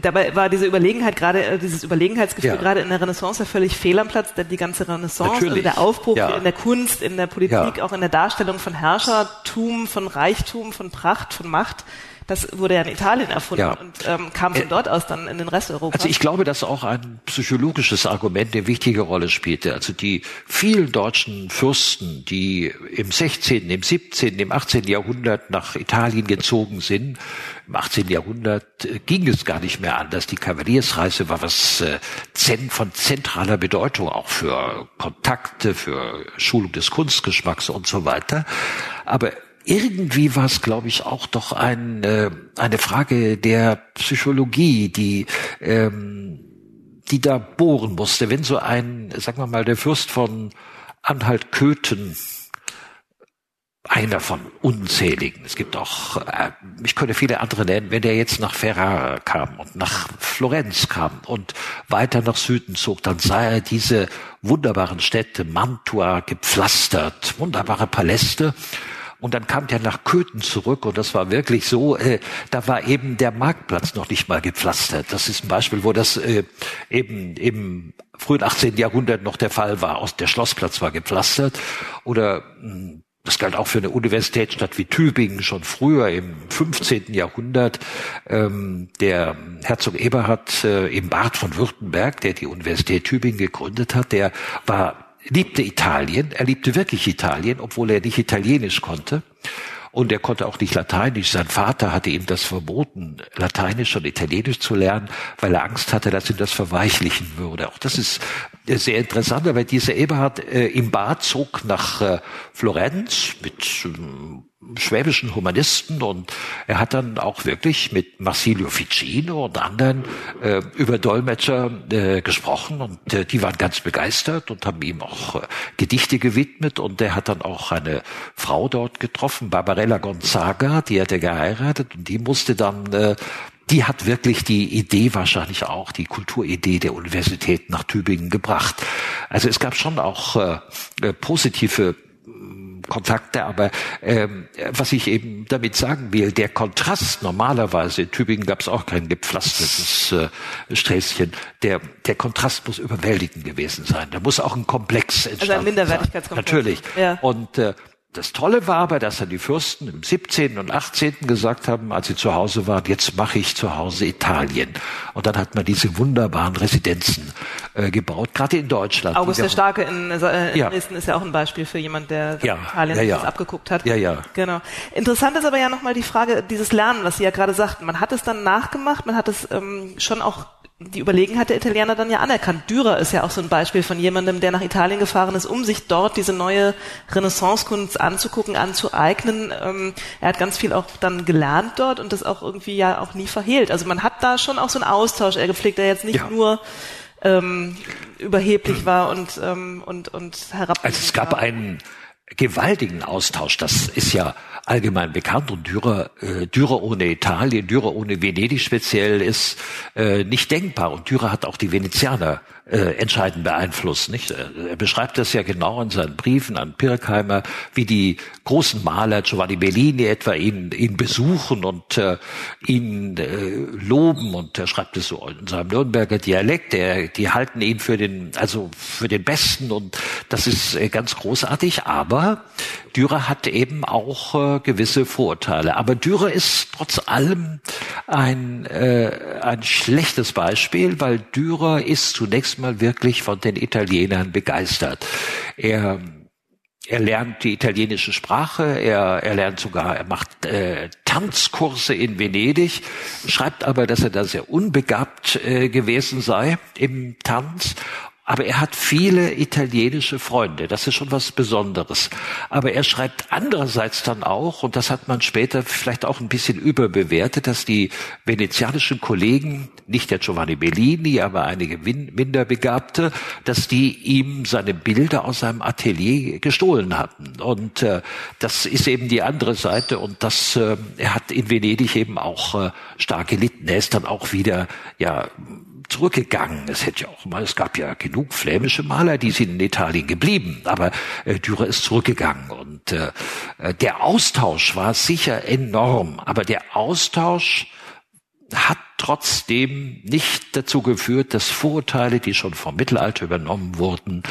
dabei war diese Überlegenheit gerade, äh, dieses Überlegenheitsgefühl ja. gerade in der Renaissance ja völlig fehl am Platz, denn die ganze Renaissance, also der Aufbruch ja. in der Kunst, in der Politik, ja. auch in der Darstellung von Herrschertum, von Reichtum, von Pracht, von Macht, das wurde ja in Italien erfunden ja. und ähm, kam von dort aus dann in den Rest Europas. Also ich glaube, dass auch ein psychologisches Argument eine wichtige Rolle spielte. Also die vielen deutschen Fürsten, die im 16., im 17., im 18. Jahrhundert nach Italien gezogen sind, im 18. Jahrhundert äh, ging es gar nicht mehr anders. Die Kavaliersreise war was äh, von zentraler Bedeutung, auch für Kontakte, für Schulung des Kunstgeschmacks und so weiter. Aber irgendwie war es, glaube ich, auch doch ein, äh, eine Frage der Psychologie, die ähm, die da bohren musste. Wenn so ein, sagen wir mal, der Fürst von Anhalt-Köthen einer von unzähligen. Es gibt auch, äh, ich könnte viele andere nennen, wenn der jetzt nach Ferrara kam und nach Florenz kam und weiter nach Süden zog, dann sah er diese wunderbaren Städte, Mantua gepflastert, wunderbare Paläste. Und dann kam der nach Köthen zurück und das war wirklich so, äh, da war eben der Marktplatz noch nicht mal gepflastert. Das ist ein Beispiel, wo das äh, eben im frühen 18. Jahrhundert noch der Fall war. Der Schlossplatz war gepflastert. Oder hm, das galt auch für eine Universitätsstadt wie Tübingen schon früher im 15. Jahrhundert. Ähm, der Herzog Eberhard äh, im Bad von Württemberg, der die Universität Tübingen gegründet hat, der war liebte Italien, er liebte wirklich Italien, obwohl er nicht Italienisch konnte. Und er konnte auch nicht Lateinisch. Sein Vater hatte ihm das verboten, Lateinisch und Italienisch zu lernen, weil er Angst hatte, dass ihm das verweichlichen würde. Auch das ist sehr interessant, weil dieser Eberhard äh, im Bad zog nach äh, Florenz mit ähm, schwäbischen Humanisten und er hat dann auch wirklich mit Marsilio Ficino und anderen äh, über Dolmetscher äh, gesprochen und äh, die waren ganz begeistert und haben ihm auch äh, Gedichte gewidmet und er hat dann auch eine Frau dort getroffen, Barbarella Gonzaga, die hat er geheiratet und die musste dann äh, die hat wirklich die Idee wahrscheinlich auch, die Kulturidee der Universität nach Tübingen gebracht. Also es gab schon auch äh, äh positive Kontakte, aber ähm, was ich eben damit sagen will, der Kontrast normalerweise, in Tübingen gab es auch kein gepflastertes äh, Sträßchen, der, der Kontrast muss überwältigend gewesen sein. Da muss auch ein Komplex entstehen. Also ein Minderwertigkeitskomplex. Natürlich. Ja. Und äh, das Tolle war aber, dass dann die Fürsten im 17. und 18. gesagt haben, als sie zu Hause waren, jetzt mache ich zu Hause Italien. Und dann hat man diese wunderbaren Residenzen äh, gebaut, gerade in Deutschland. August der Starke in, äh, in ja. Dresden ist ja auch ein Beispiel für jemand, der ja, Italien ja, ja. abgeguckt hat. Ja, ja. Genau. Interessant ist aber ja nochmal die Frage, dieses Lernen, was Sie ja gerade sagten. Man hat es dann nachgemacht, man hat es ähm, schon auch die Überlegenheit der Italiener dann ja anerkannt. Dürer ist ja auch so ein Beispiel von jemandem, der nach Italien gefahren ist, um sich dort diese neue Renaissancekunst anzugucken, anzueignen. Ähm, er hat ganz viel auch dann gelernt dort und das auch irgendwie ja auch nie verhehlt. Also man hat da schon auch so einen Austausch er gepflegt, der jetzt nicht ja. nur ähm, überheblich war und ähm, und und herab. Also es gab einen gewaltigen Austausch. Das ist ja allgemein bekannt und Dürer, äh, Dürer ohne Italien, Dürer ohne Venedig speziell ist äh, nicht denkbar. Und Dürer hat auch die Venezianer äh, entscheidend beeinflusst. Nicht? Er beschreibt das ja genau in seinen Briefen an Pirkheimer, wie die großen Maler, Giovanni Bellini etwa, ihn, ihn besuchen und äh, ihn äh, loben. Und er schreibt es so in seinem Nürnberger Dialekt. Der, die halten ihn für den, also für den Besten und das ist äh, ganz großartig. Aber Dürer hat eben auch äh, gewisse Vorurteile. Aber Dürer ist trotz allem ein, äh, ein schlechtes Beispiel, weil Dürer ist zunächst mal wirklich von den Italienern begeistert. Er er lernt die italienische Sprache, er, er lernt sogar, er macht äh, Tanzkurse in Venedig, schreibt aber, dass er da sehr unbegabt äh, gewesen sei im Tanz aber er hat viele italienische Freunde. Das ist schon was Besonderes. Aber er schreibt andererseits dann auch, und das hat man später vielleicht auch ein bisschen überbewertet, dass die venezianischen Kollegen, nicht der Giovanni Bellini, aber einige Minderbegabte, dass die ihm seine Bilder aus seinem Atelier gestohlen hatten. Und äh, das ist eben die andere Seite. Und das, äh, er hat in Venedig eben auch äh, stark gelitten. Er ist dann auch wieder, ja, zurückgegangen. Es hätte ja auch mal, es gab ja genug flämische Maler, die sind in Italien geblieben, aber äh, Dürer ist zurückgegangen und äh, äh, der Austausch war sicher enorm, aber der Austausch hat trotzdem nicht dazu geführt, dass Vorurteile, die schon vom Mittelalter übernommen wurden,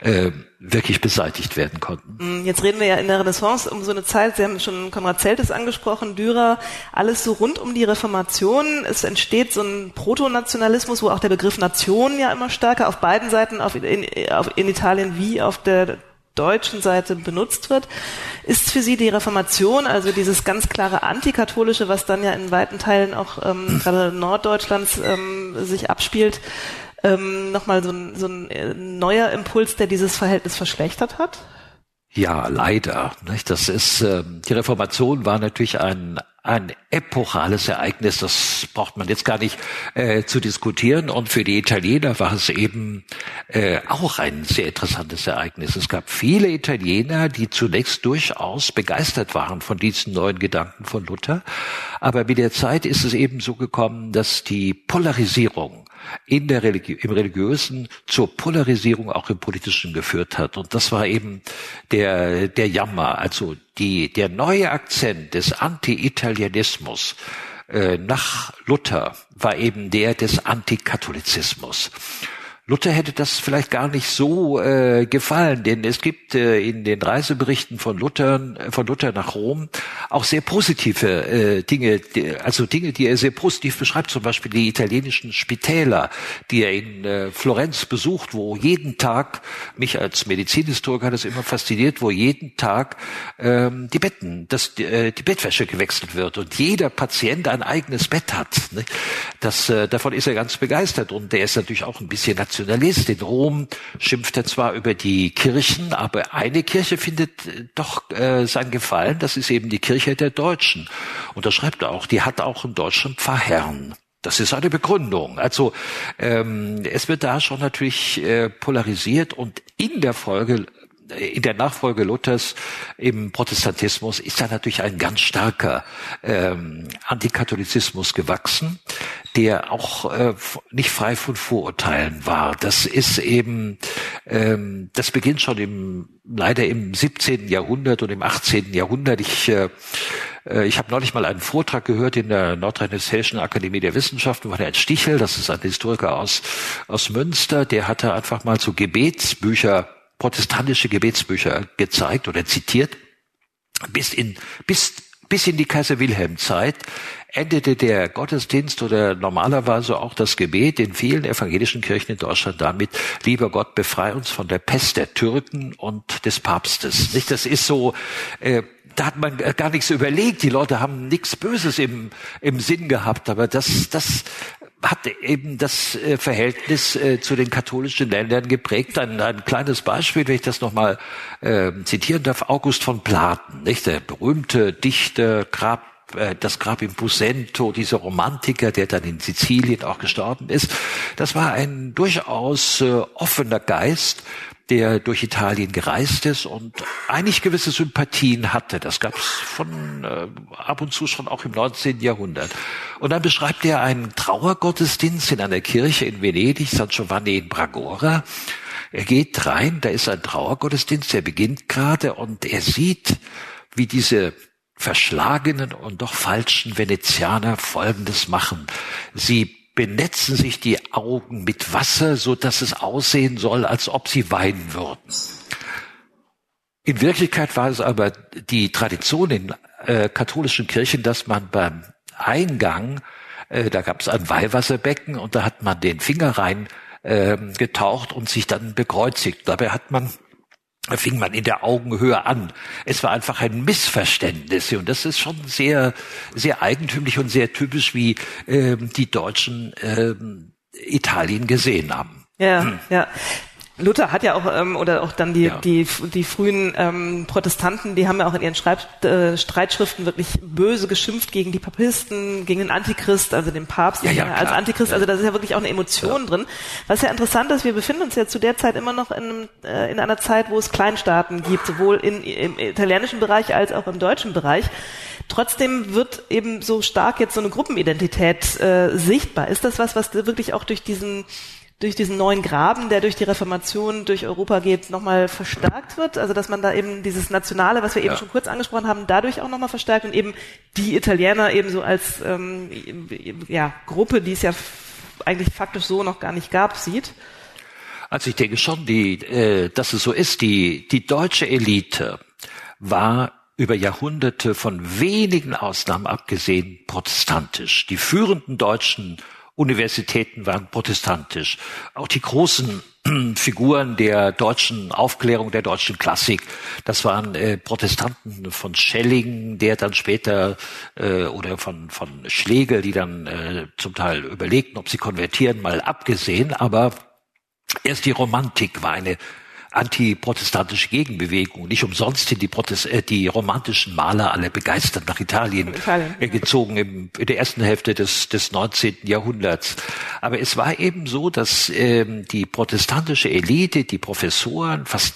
äh, wirklich beseitigt werden konnten. Mm, jetzt reden wir ja in der Renaissance um so eine Zeit, Sie haben schon Konrad Zeltes angesprochen, Dürer, alles so rund um die Reformation. Es entsteht so ein Protonationalismus, wo auch der Begriff Nation ja immer stärker auf beiden Seiten, auf in, auf, in Italien wie auf der deutschen Seite benutzt wird. Ist für Sie die Reformation, also dieses ganz klare Antikatholische, was dann ja in weiten Teilen auch ähm, [CLEARS THROAT] gerade Norddeutschlands ähm, sich abspielt, ähm, nochmal so ein, so ein äh, neuer Impuls, der dieses Verhältnis verschlechtert hat? Ja, leider. Das ist ähm, die Reformation war natürlich ein ein epochales Ereignis. Das braucht man jetzt gar nicht äh, zu diskutieren. Und für die Italiener war es eben äh, auch ein sehr interessantes Ereignis. Es gab viele Italiener, die zunächst durchaus begeistert waren von diesen neuen Gedanken von Luther. Aber mit der Zeit ist es eben so gekommen, dass die Polarisierung in der Religi im Religiösen zur Polarisierung auch im Politischen geführt hat. Und das war eben der, der Jammer. Also die, der neue Akzent des Anti-Italianismus äh, nach Luther war eben der des Antikatholizismus. Luther hätte das vielleicht gar nicht so äh, gefallen, denn es gibt äh, in den Reiseberichten von Luther, von Luther nach Rom auch sehr positive äh, Dinge, also Dinge, die er sehr positiv beschreibt, zum Beispiel die italienischen Spitäler, die er in äh, Florenz besucht, wo jeden Tag, mich als Medizinhistoriker hat das immer fasziniert, wo jeden Tag ähm, die Betten, das, äh, die Bettwäsche gewechselt wird und jeder Patient ein eigenes Bett hat. Ne? Das, äh, davon ist er ganz begeistert und der ist natürlich auch ein bisschen Nationalist. In Rom schimpft er zwar über die Kirchen, aber eine Kirche findet äh, doch äh, sein Gefallen. Das ist eben die Kirche der Deutschen. Und da schreibt er auch, die hat auch einen deutschen Pfarrherrn. Das ist eine Begründung. Also ähm, es wird da schon natürlich äh, polarisiert und in der Folge in der Nachfolge Luthers im Protestantismus ist da natürlich ein ganz starker ähm, Antikatholizismus gewachsen, der auch äh, nicht frei von Vorurteilen war. Das ist eben, ähm, das beginnt schon im leider im 17. Jahrhundert und im 18. Jahrhundert. Ich äh, äh, ich habe neulich mal einen Vortrag gehört in der Nordrhein-Westfälischen Akademie der Wissenschaften von Herrn Stichel, das ist ein Historiker aus, aus Münster, der hatte einfach mal so Gebetsbücher protestantische Gebetsbücher gezeigt oder zitiert. Bis in, bis, bis in die Kaiser Wilhelm Zeit endete der Gottesdienst oder normalerweise auch das Gebet in vielen evangelischen Kirchen in Deutschland damit, lieber Gott, befrei uns von der Pest der Türken und des Papstes. Nicht? Das ist so, äh, da hat man gar nichts überlegt. Die Leute haben nichts Böses im, im Sinn gehabt, aber das, das hat eben das äh, Verhältnis äh, zu den katholischen Ländern geprägt. Ein, ein kleines Beispiel, wenn ich das nochmal äh, zitieren darf, August von Platen, nicht? der berühmte Dichter, Grab äh, das Grab im Busento, dieser Romantiker, der dann in Sizilien auch gestorben ist, das war ein durchaus äh, offener Geist, der durch Italien gereist ist und eigentlich gewisse Sympathien hatte. Das gab es von äh, ab und zu schon auch im 19. Jahrhundert. Und dann beschreibt er einen Trauergottesdienst in einer Kirche in Venedig, San Giovanni in Bragora. Er geht rein, da ist ein Trauergottesdienst, der beginnt gerade und er sieht, wie diese verschlagenen und doch falschen Venezianer Folgendes machen. Sie benetzen sich die Augen mit Wasser, so dass es aussehen soll, als ob sie weinen würden. In Wirklichkeit war es aber die Tradition in äh, katholischen Kirchen, dass man beim Eingang, äh, da gab es ein Weihwasserbecken und da hat man den Finger rein äh, getaucht und sich dann bekreuzigt. Dabei hat man fing man in der Augenhöhe an. Es war einfach ein Missverständnis und das ist schon sehr, sehr eigentümlich und sehr typisch, wie ähm, die Deutschen ähm, Italien gesehen haben. Ja, hm. ja. Luther hat ja auch, ähm, oder auch dann die, ja. die, die frühen ähm, Protestanten, die haben ja auch in ihren Schreib, äh, Streitschriften wirklich böse geschimpft gegen die Papisten, gegen den Antichrist, also den Papst ja, ja, als Antichrist. Also da ist ja wirklich auch eine Emotion drin. Was ja interessant ist, wir befinden uns ja zu der Zeit immer noch in, äh, in einer Zeit, wo es Kleinstaaten gibt, sowohl in, im italienischen Bereich als auch im deutschen Bereich. Trotzdem wird eben so stark jetzt so eine Gruppenidentität äh, sichtbar. Ist das was, was wirklich auch durch diesen durch diesen neuen Graben, der durch die Reformation durch Europa geht, nochmal verstärkt wird. Also dass man da eben dieses Nationale, was wir eben ja. schon kurz angesprochen haben, dadurch auch nochmal verstärkt und eben die Italiener eben so als ähm, ja, Gruppe, die es ja eigentlich faktisch so noch gar nicht gab, sieht. Also ich denke schon, die, äh, dass es so ist. Die, die deutsche Elite war über Jahrhunderte von wenigen Ausnahmen abgesehen protestantisch. Die führenden deutschen Universitäten waren protestantisch. Auch die großen [CLEARS THROAT] Figuren der deutschen Aufklärung, der deutschen Klassik, das waren äh, Protestanten von Schelling, der dann später äh, oder von von Schlegel, die dann äh, zum Teil überlegten, ob sie konvertieren, mal abgesehen. Aber erst die Romantik war eine antiprotestantische Gegenbewegung. Nicht umsonst sind die, Protest äh, die romantischen Maler alle begeistert nach Italien, Italien äh, gezogen im, in der ersten Hälfte des, des 19. Jahrhunderts. Aber es war eben so, dass ähm, die protestantische Elite, die Professoren, fast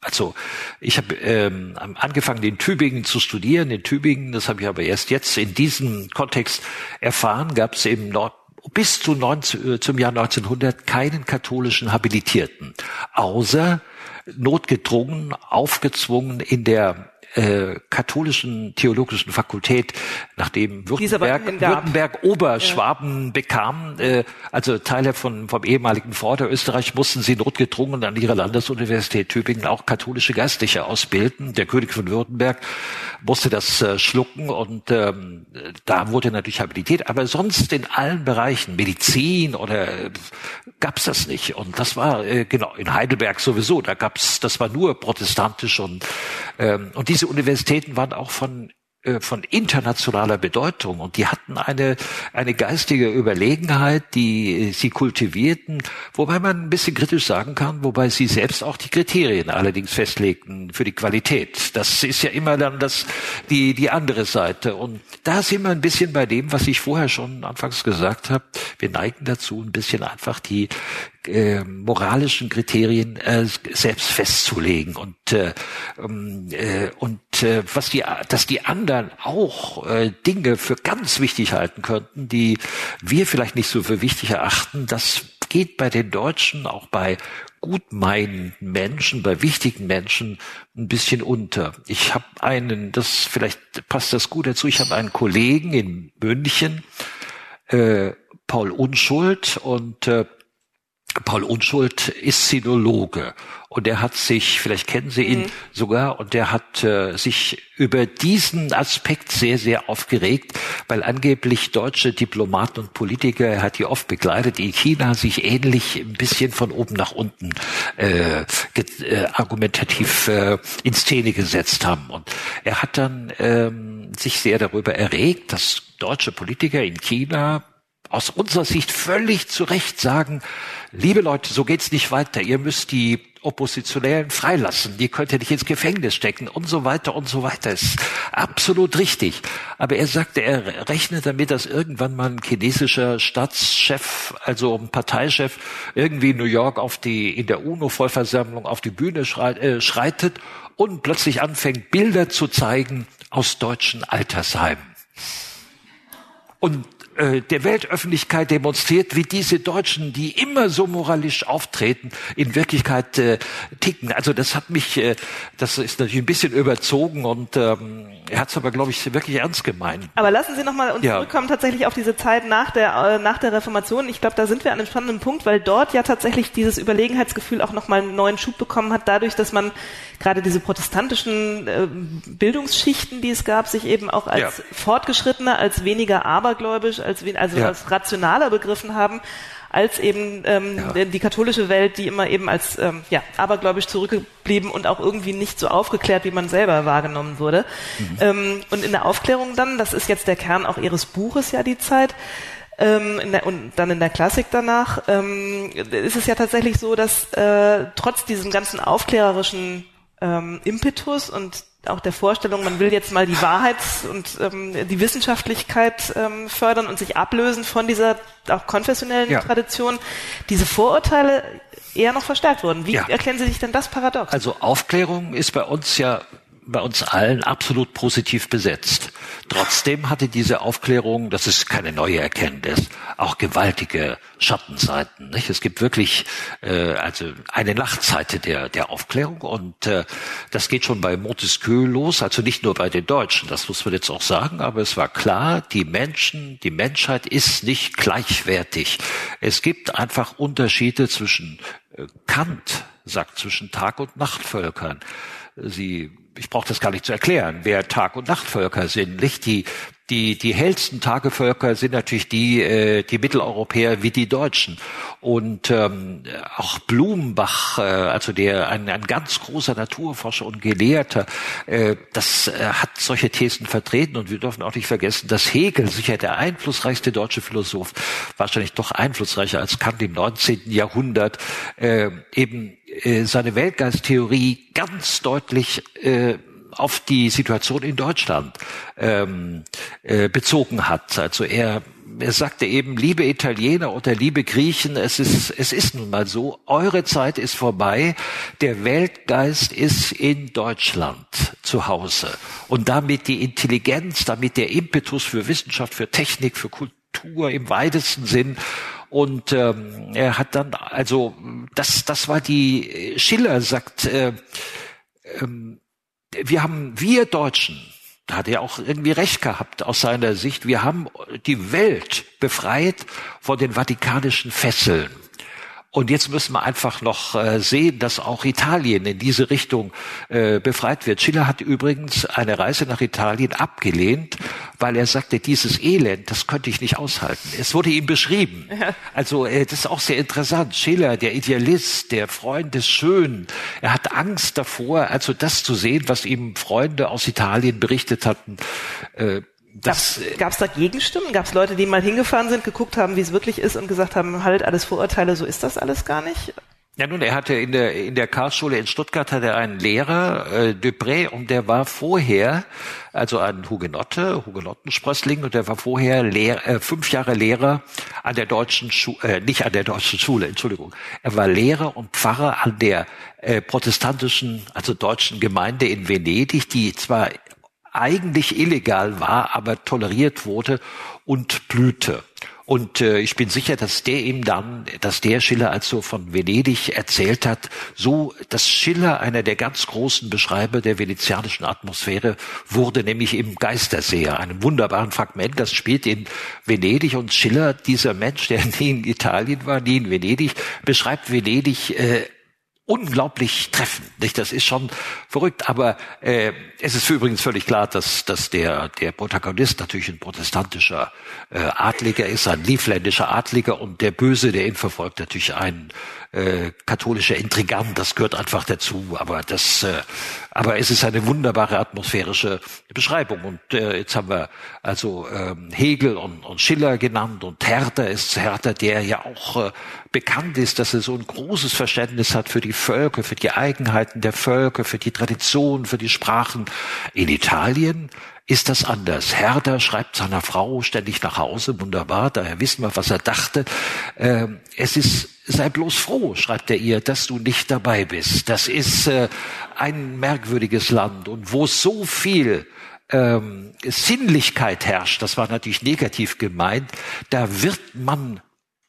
also ich habe ähm, angefangen in Tübingen zu studieren. In Tübingen, das habe ich aber erst jetzt in diesem Kontext erfahren, gab es im Nord bis zu 19, äh, zum Jahr 1900 keinen katholischen Habilitierten, außer notgedrungen, aufgezwungen in der äh, katholischen theologischen Fakultät, nachdem Württemberg, Württemberg Oberschwaben ja. bekam, äh, also Teile von, vom ehemaligen Vorderösterreich, mussten sie notgedrungen an ihrer Landesuniversität Tübingen auch katholische Geistliche ausbilden. Der König von Württemberg musste das äh, schlucken und ähm, da wurde natürlich Habilität, aber sonst in allen Bereichen, Medizin oder äh, gab's das nicht. Und das war äh, genau in Heidelberg sowieso, da gab's, das war nur protestantisch und ähm, und diese Universitäten waren auch von äh, von internationaler Bedeutung und die hatten eine eine geistige Überlegenheit, die sie kultivierten, wobei man ein bisschen kritisch sagen kann, wobei sie selbst auch die Kriterien allerdings festlegten für die Qualität. Das ist ja immer dann das die die andere Seite und da sind wir ein bisschen bei dem, was ich vorher schon anfangs gesagt habe. Wir neigen dazu, ein bisschen einfach die äh, moralischen Kriterien äh, selbst festzulegen und äh, ähm, äh, und äh, was die dass die anderen auch äh, Dinge für ganz wichtig halten könnten, die wir vielleicht nicht so für wichtig erachten, das geht bei den Deutschen auch bei gutmeinenden Menschen, bei wichtigen Menschen ein bisschen unter. Ich habe einen, das vielleicht passt das gut dazu. Ich habe einen Kollegen in München, äh, Paul Unschuld und äh, Paul Unschuld ist Sinologe und er hat sich, vielleicht kennen Sie ihn mhm. sogar, und er hat äh, sich über diesen Aspekt sehr, sehr aufgeregt, weil angeblich deutsche Diplomaten und Politiker, er hat die oft begleitet, in China sich ähnlich ein bisschen von oben nach unten äh, äh, argumentativ äh, in Szene gesetzt haben. Und er hat dann ähm, sich sehr darüber erregt, dass deutsche Politiker in China aus unserer Sicht völlig zu Recht sagen, liebe Leute, so geht's nicht weiter. Ihr müsst die Oppositionellen freilassen. Die könnt ihr nicht ins Gefängnis stecken und so weiter und so weiter. Ist absolut richtig. Aber er sagte, er rechnet damit, dass irgendwann mal ein chinesischer Staatschef, also ein Parteichef, irgendwie in New York auf die, in der UNO-Vollversammlung auf die Bühne äh, schreitet und plötzlich anfängt, Bilder zu zeigen aus deutschen Altersheimen. Und äh, der Weltöffentlichkeit demonstriert, wie diese Deutschen, die immer so moralisch auftreten, in Wirklichkeit äh, ticken. Also das hat mich, äh, das ist natürlich ein bisschen überzogen und ähm, er hat es aber, glaube ich, wirklich ernst gemeint. Aber lassen Sie nochmal uns ja. zurückkommen tatsächlich auf diese Zeit nach der, äh, nach der Reformation. Ich glaube, da sind wir an einem spannenden Punkt, weil dort ja tatsächlich dieses Überlegenheitsgefühl auch nochmal einen neuen Schub bekommen hat, dadurch, dass man gerade diese protestantischen äh, Bildungsschichten, die es gab, sich eben auch als ja. fortgeschrittener, als weniger abergläubisch, als, also ja. als rationaler begriffen haben, als eben ähm, ja. die katholische Welt, die immer eben als ähm, ja, abergläubisch zurückgeblieben und auch irgendwie nicht so aufgeklärt, wie man selber wahrgenommen wurde. Mhm. Ähm, und in der Aufklärung dann, das ist jetzt der Kern auch ihres Buches ja die Zeit, ähm, der, und dann in der Klassik danach, ähm, ist es ja tatsächlich so, dass äh, trotz diesem ganzen aufklärerischen ähm, Impetus und auch der Vorstellung, man will jetzt mal die Wahrheit und ähm, die Wissenschaftlichkeit ähm, fördern und sich ablösen von dieser auch konfessionellen ja. Tradition, diese Vorurteile eher noch verstärkt wurden. Wie ja. erklären Sie sich denn das Paradox? Also Aufklärung ist bei uns ja bei uns allen absolut positiv besetzt. Trotzdem hatte diese Aufklärung, das ist keine neue Erkenntnis, auch gewaltige Schattenseiten. Nicht? Es gibt wirklich äh, also eine Nachtseite der, der Aufklärung und äh, das geht schon bei Montesquieu los, also nicht nur bei den Deutschen, das muss man jetzt auch sagen, aber es war klar, die Menschen, die Menschheit ist nicht gleichwertig. Es gibt einfach Unterschiede zwischen äh, Kant sagt zwischen Tag- und Nachtvölkern. Sie ich brauche das gar nicht zu erklären, wer Tag- und Nachtvölker sind. Nicht? Die, die, die hellsten Tagevölker sind natürlich die, äh, die Mitteleuropäer wie die Deutschen. Und ähm, auch Blumenbach, äh, also der ein, ein ganz großer Naturforscher und Gelehrter, äh, das äh, hat solche Thesen vertreten. Und wir dürfen auch nicht vergessen, dass Hegel, sicher der einflussreichste deutsche Philosoph, wahrscheinlich doch einflussreicher als Kant im 19. Jahrhundert, äh, eben äh, seine Weltgeisttheorie ganz deutlich äh, auf die Situation in Deutschland ähm, äh, bezogen hat. Also er er sagte eben, liebe Italiener oder liebe Griechen, es ist, es ist nun mal so, eure Zeit ist vorbei, der Weltgeist ist in Deutschland zu Hause. Und damit die Intelligenz, damit der Impetus für Wissenschaft, für Technik, für Kultur im weitesten Sinn. Und ähm, er hat dann, also das, das war die, Schiller sagt, äh, ähm, wir haben, wir Deutschen, da hat er auch irgendwie recht gehabt aus seiner Sicht, wir haben die Welt befreit von den vatikanischen Fesseln. Und jetzt müssen wir einfach noch äh, sehen, dass auch Italien in diese Richtung äh, befreit wird. Schiller hat übrigens eine Reise nach Italien abgelehnt, weil er sagte, dieses Elend, das könnte ich nicht aushalten. Es wurde ihm beschrieben. Also äh, das ist auch sehr interessant. Schiller, der Idealist, der Freund des Schönen, er hat Angst davor, also das zu sehen, was ihm Freunde aus Italien berichtet hatten. Äh, Gab es da Gegenstimmen? Gab es Leute, die mal hingefahren sind, geguckt haben, wie es wirklich ist und gesagt haben, halt alles Vorurteile, so ist das alles gar nicht? Ja, nun, er hatte in der, in der Karlsschule in Stuttgart hat er einen Lehrer, äh, Dupré, und der war vorher, also ein Hugenotte, Hugenottensprössling, und der war vorher Lehr, äh, fünf Jahre Lehrer an der deutschen Schule, äh, nicht an der deutschen Schule, Entschuldigung. Er war Lehrer und Pfarrer an der äh, protestantischen, also deutschen Gemeinde in Venedig, die zwar eigentlich illegal war, aber toleriert wurde und blühte. Und äh, ich bin sicher, dass der ihm dann, dass der Schiller also von Venedig erzählt hat, so, dass Schiller einer der ganz großen Beschreiber der venezianischen Atmosphäre wurde, nämlich im Geisterseher, einem wunderbaren Fragment, das spielt in Venedig und Schiller, dieser Mensch, der [LAUGHS] nie in Italien war, nie in Venedig, beschreibt Venedig äh, unglaublich treffend. Nicht? Das ist schon verrückt, aber äh, es ist übrigens völlig klar, dass, dass der, der Protagonist natürlich ein protestantischer äh, Adliger ist, ein liefländischer Adliger und der Böse, der ihn verfolgt, natürlich ein äh, katholischer Intrigant. Das gehört einfach dazu. Aber das, äh, aber es ist eine wunderbare atmosphärische Beschreibung. Und äh, jetzt haben wir also ähm, Hegel und, und Schiller genannt und Hertha ist Hertha, der ja auch äh, bekannt ist, dass er so ein großes Verständnis hat für die Völker, für die Eigenheiten der Völker, für die Tradition, für die Sprachen. In Italien ist das anders. Herder schreibt seiner Frau ständig nach Hause, wunderbar, daher wissen wir, was er dachte. Ähm, es ist, sei bloß froh, schreibt er ihr, dass du nicht dabei bist. Das ist äh, ein merkwürdiges Land und wo so viel ähm, Sinnlichkeit herrscht, das war natürlich negativ gemeint, da wird man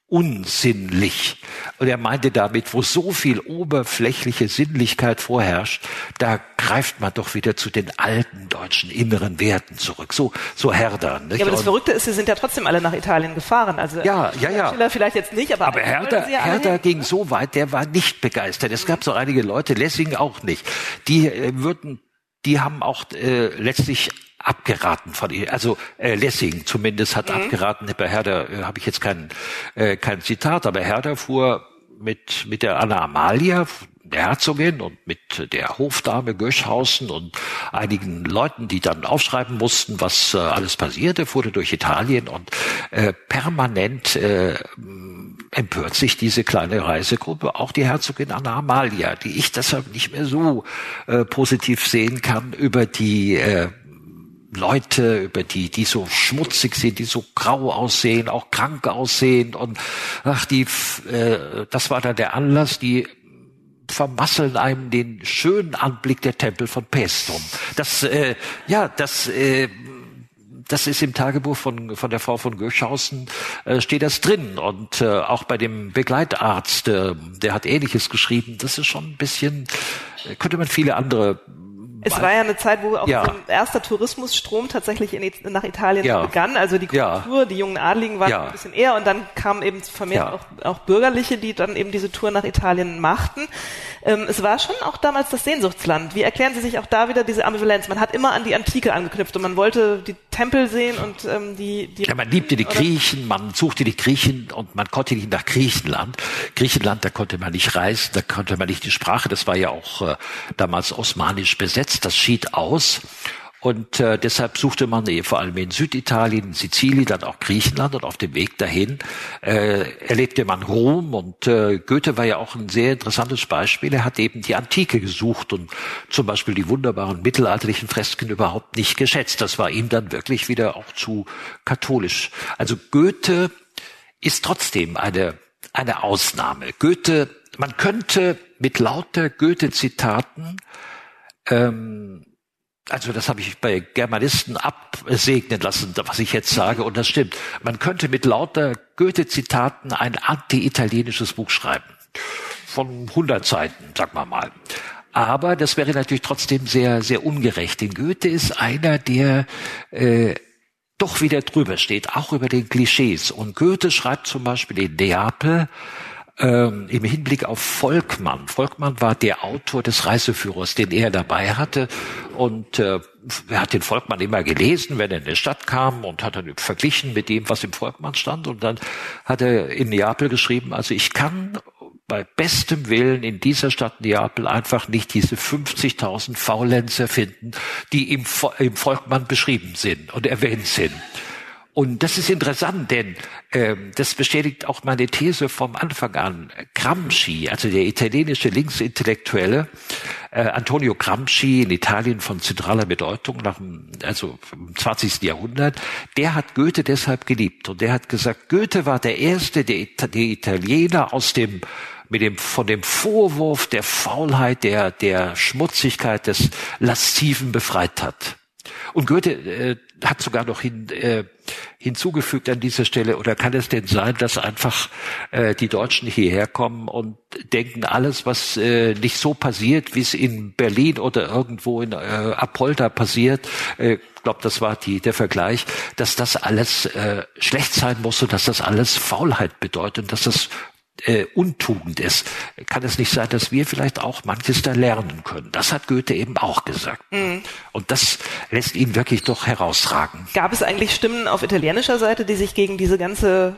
unsinnlich. Und er meinte damit, wo so viel oberflächliche Sinnlichkeit vorherrscht, da greift man doch wieder zu den alten deutschen inneren Werten zurück. So, so Herder. Nicht? Ja, aber das Verrückte ist, sie sind ja trotzdem alle nach Italien gefahren. Also ja, ja, ja. Schiller vielleicht jetzt nicht, aber, aber Herder, Herder ging so weit, der war nicht begeistert. Es gab so einige Leute, Lessing auch nicht, die äh, würden die haben auch äh, letztlich abgeraten von ihr. Also äh, Lessing zumindest hat mhm. abgeraten. Bei Herder äh, habe ich jetzt kein, äh, kein Zitat, aber Herder fuhr mit, mit der Anna Amalia, der Herzogin und mit der Hofdame Göschhausen und einigen Leuten, die dann aufschreiben mussten, was äh, alles passierte, fuhr durch Italien und äh, permanent äh, empört sich diese kleine Reisegruppe, auch die Herzogin Anna Amalia, die ich deshalb nicht mehr so äh, positiv sehen kann über die äh, Leute, über die, die so schmutzig sind, die so grau aussehen, auch krank aussehen und ach, die, äh, das war dann der Anlass, die vermasseln einem den schönen Anblick der Tempel von Pestum. Das, äh, ja, das, äh, das ist im Tagebuch von, von der Frau von Göschhausen, äh, steht das drin. Und äh, auch bei dem Begleitarzt, äh, der hat Ähnliches geschrieben. Das ist schon ein bisschen, äh, könnte man viele andere es war ja eine Zeit, wo auch ja. so ein erster Tourismusstrom tatsächlich in, nach Italien ja. begann. Also die Kultur, ja. die jungen Adligen waren ein bisschen eher und dann kamen eben vermehrt auch, auch, Bürgerliche, die dann eben diese Tour nach Italien machten. Ähm, es war schon auch damals das Sehnsuchtsland. Wie erklären Sie sich auch da wieder diese Ambivalenz? Man hat immer an die Antike angeknüpft und man wollte die Tempel sehen und ähm, die, die... Ja, man liebte die Griechen, man suchte die Griechen und man konnte nicht nach Griechenland. Griechenland, da konnte man nicht reisen, da konnte man nicht die Sprache, das war ja auch äh, damals osmanisch besetzt das schied aus. Und äh, deshalb suchte man eh vor allem in Süditalien, in Sizilien, dann auch Griechenland und auf dem Weg dahin äh, erlebte man Rom und äh, Goethe war ja auch ein sehr interessantes Beispiel. Er hat eben die Antike gesucht und zum Beispiel die wunderbaren mittelalterlichen Fresken überhaupt nicht geschätzt. Das war ihm dann wirklich wieder auch zu katholisch. Also Goethe ist trotzdem eine, eine Ausnahme. Goethe, man könnte mit lauter Goethe-Zitaten ähm, also das habe ich bei Germanisten absegnen lassen, was ich jetzt sage, und das stimmt. Man könnte mit lauter Goethe-Zitaten ein anti-italienisches Buch schreiben. Von 100 Seiten, sag mal mal. Aber das wäre natürlich trotzdem sehr, sehr ungerecht. Denn Goethe ist einer, der äh, doch wieder drüber steht, auch über den Klischees. Und Goethe schreibt zum Beispiel in Neapel, ähm, im Hinblick auf Volkmann. Volkmann war der Autor des Reiseführers, den er dabei hatte. Und äh, er hat den Volkmann immer gelesen, wenn er in die Stadt kam und hat dann verglichen mit dem, was im Volkmann stand. Und dann hat er in Neapel geschrieben, also ich kann bei bestem Willen in dieser Stadt Neapel einfach nicht diese 50.000 Faulenzer finden, die im, im Volkmann beschrieben sind und erwähnt sind. Und das ist interessant, denn äh, das bestätigt auch meine These vom Anfang an. Gramsci, also der italienische Linksintellektuelle, äh, Antonio Gramsci in Italien von zentraler Bedeutung nach dem, also im 20. Jahrhundert, der hat Goethe deshalb geliebt. Und der hat gesagt, Goethe war der erste, der, der Italiener aus dem mit dem, von dem Vorwurf der Faulheit, der, der Schmutzigkeit, des Lasziven befreit hat. Und Goethe äh, hat sogar noch hin, äh, hinzugefügt an dieser Stelle, oder kann es denn sein, dass einfach äh, die Deutschen hierher kommen und denken, alles, was äh, nicht so passiert, wie es in Berlin oder irgendwo in äh, Apolda passiert, äh, glaube, das war die, der Vergleich, dass das alles äh, schlecht sein muss und dass das alles Faulheit bedeutet und dass das äh, Untugend ist, kann es nicht sein, dass wir vielleicht auch manches da lernen können. Das hat Goethe eben auch gesagt. Mhm. Und das lässt ihn wirklich doch herausragen. Gab es eigentlich Stimmen auf italienischer Seite, die sich gegen diese ganze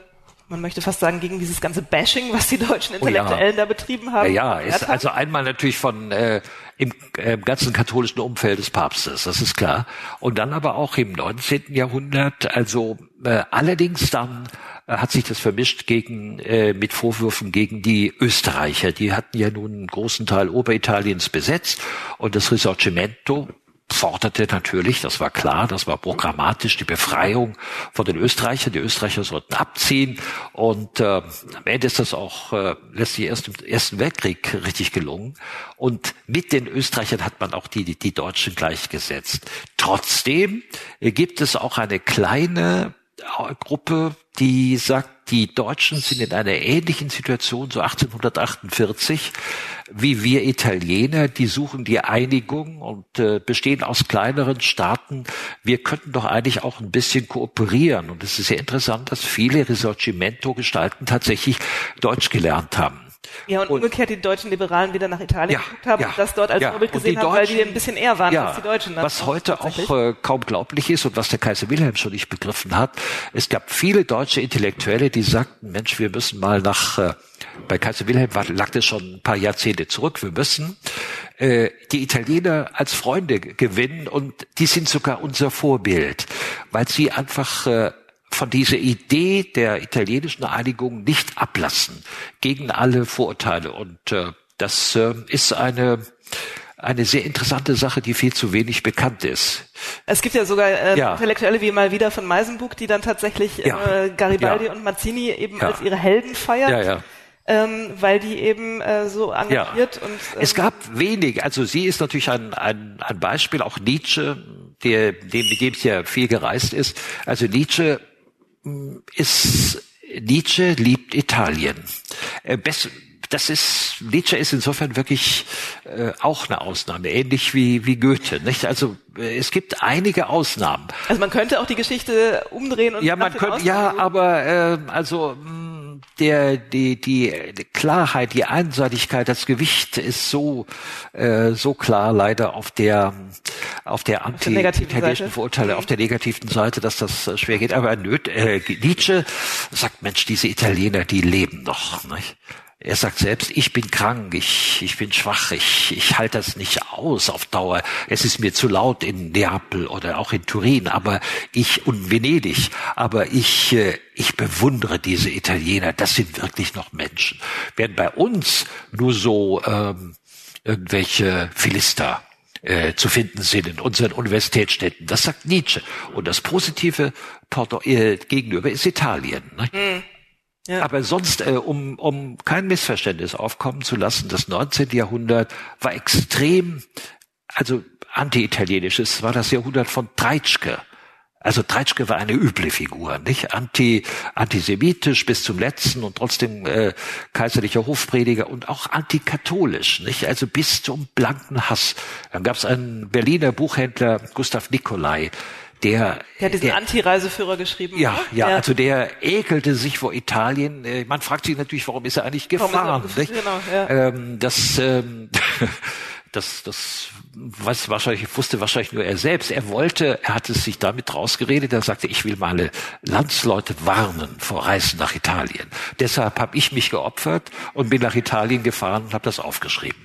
man möchte fast sagen, gegen dieses ganze Bashing, was die deutschen Intellektuellen oh ja. da betrieben haben. Ja, ja ist also einmal natürlich von äh, im, äh, ganzen katholischen Umfeld des Papstes, das ist klar. Und dann aber auch im 19. Jahrhundert, also äh, allerdings dann hat sich das vermischt gegen äh, mit Vorwürfen gegen die Österreicher. Die hatten ja nun einen großen Teil Oberitaliens besetzt und das Risorgimento forderte natürlich, das war klar, das war programmatisch, die Befreiung von den Österreichern. Die Österreicher sollten abziehen und äh, am Ende ist das auch äh, letztlich erst im Ersten Weltkrieg richtig gelungen. Und mit den Österreichern hat man auch die, die, die Deutschen gleichgesetzt. Trotzdem äh, gibt es auch eine kleine Gruppe, die sagt, die Deutschen sind in einer ähnlichen Situation, so 1848, wie wir Italiener, die suchen die Einigung und äh, bestehen aus kleineren Staaten. Wir könnten doch eigentlich auch ein bisschen kooperieren. Und es ist sehr interessant, dass viele Risorgimento-Gestalten tatsächlich Deutsch gelernt haben. Ja, und, und, umgekehrt die deutschen Liberalen wieder nach Italien ja, geguckt haben ja, und das dort als ja, Vorbild gesehen haben, weil die ein bisschen eher waren ja, als die Deutschen. Was heute auch äh, kaum glaublich ist und was der Kaiser Wilhelm schon nicht begriffen hat, es gab viele deutsche Intellektuelle, die sagten, Mensch, wir müssen mal nach, äh, bei Kaiser Wilhelm war, lag das schon ein paar Jahrzehnte zurück, wir müssen äh, die Italiener als Freunde gewinnen und die sind sogar unser Vorbild, weil sie einfach äh, von dieser Idee der italienischen Einigung nicht ablassen gegen alle Vorurteile. Und äh, das äh, ist eine eine sehr interessante Sache, die viel zu wenig bekannt ist. Es gibt ja sogar äh, ja. Intellektuelle wie mal wieder von Meisenbuch, die dann tatsächlich ja. äh, Garibaldi ja. und Mazzini eben als ihre Helden feiert. Ähm, weil die eben äh, so engagiert und ähm, es gab wenig. Also sie ist natürlich ein, ein, ein Beispiel, auch Nietzsche, der, dem, mit dem es ja viel gereist ist. Also Nietzsche ist Nietzsche liebt Italien. Äh, das ist Nietzsche ist insofern wirklich äh, auch eine Ausnahme, ähnlich wie wie Goethe. Nicht? Also äh, es gibt einige Ausnahmen. Also man könnte auch die Geschichte umdrehen und ja, man könnte ja, aber äh, also mh, der, die, die Klarheit, die Einseitigkeit, das Gewicht ist so, äh, so klar leider auf der, auf der anti-italienischen Vorurteile, mhm. auf der negativen Seite, dass das äh, schwer geht. Aber äh, Nietzsche sagt, Mensch, diese Italiener, die leben noch. Nicht? Er sagt selbst, ich bin krank, ich, ich bin schwach, ich, ich halte das nicht aus auf Dauer. Es ist mir zu laut in Neapel oder auch in Turin, aber ich und Venedig, aber ich, äh, ich bewundere diese Italiener. Das sind wirklich noch Menschen. Während bei uns nur so ähm, irgendwelche Philister äh, zu finden sind in unseren Universitätsstädten. Das sagt Nietzsche. Und das positive Porto, äh, gegenüber ist Italien. Ne? Mhm. Ja. Aber sonst, äh, um, um kein Missverständnis aufkommen zu lassen, das 19. Jahrhundert war extrem, also anti-italienisch. Es war das Jahrhundert von Treitschke. Also Treitschke war eine üble Figur, nicht anti antisemitisch bis zum letzten und trotzdem äh, kaiserlicher Hofprediger und auch antikatholisch, nicht also bis zum blanken Hass. Dann gab es einen Berliner Buchhändler Gustav Nicolai, der, der hat diesen Anti-Reiseführer geschrieben. Ja, ja, ja, also der ekelte sich vor Italien. Äh, man fragt sich natürlich, warum ist er eigentlich gefahren? Er genau, ja. ähm, das, ähm, [LAUGHS] das, das was wahrscheinlich wusste wahrscheinlich nur er selbst. Er wollte, er hatte sich damit rausgeredet. Er sagte, ich will meine Landsleute warnen vor Reisen nach Italien. Deshalb habe ich mich geopfert und bin nach Italien gefahren und habe das aufgeschrieben.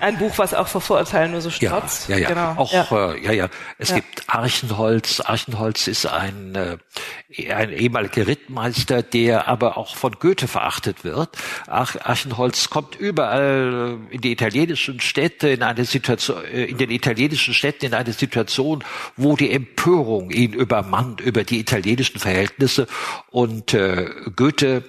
Ein Buch, was auch vor Vorurteilen nur so strotzt. Ja, ja, ja. Genau. Auch, ja. Äh, ja, ja. Es ja. gibt Archenholz. Archenholz ist ein, äh, ein ehemaliger Rittmeister, der aber auch von Goethe verachtet wird. Archenholz kommt überall in die italienischen Städte, in eine Situation, äh, in den italienischen Städten in eine Situation, wo die Empörung ihn übermannt über die italienischen Verhältnisse und äh, Goethe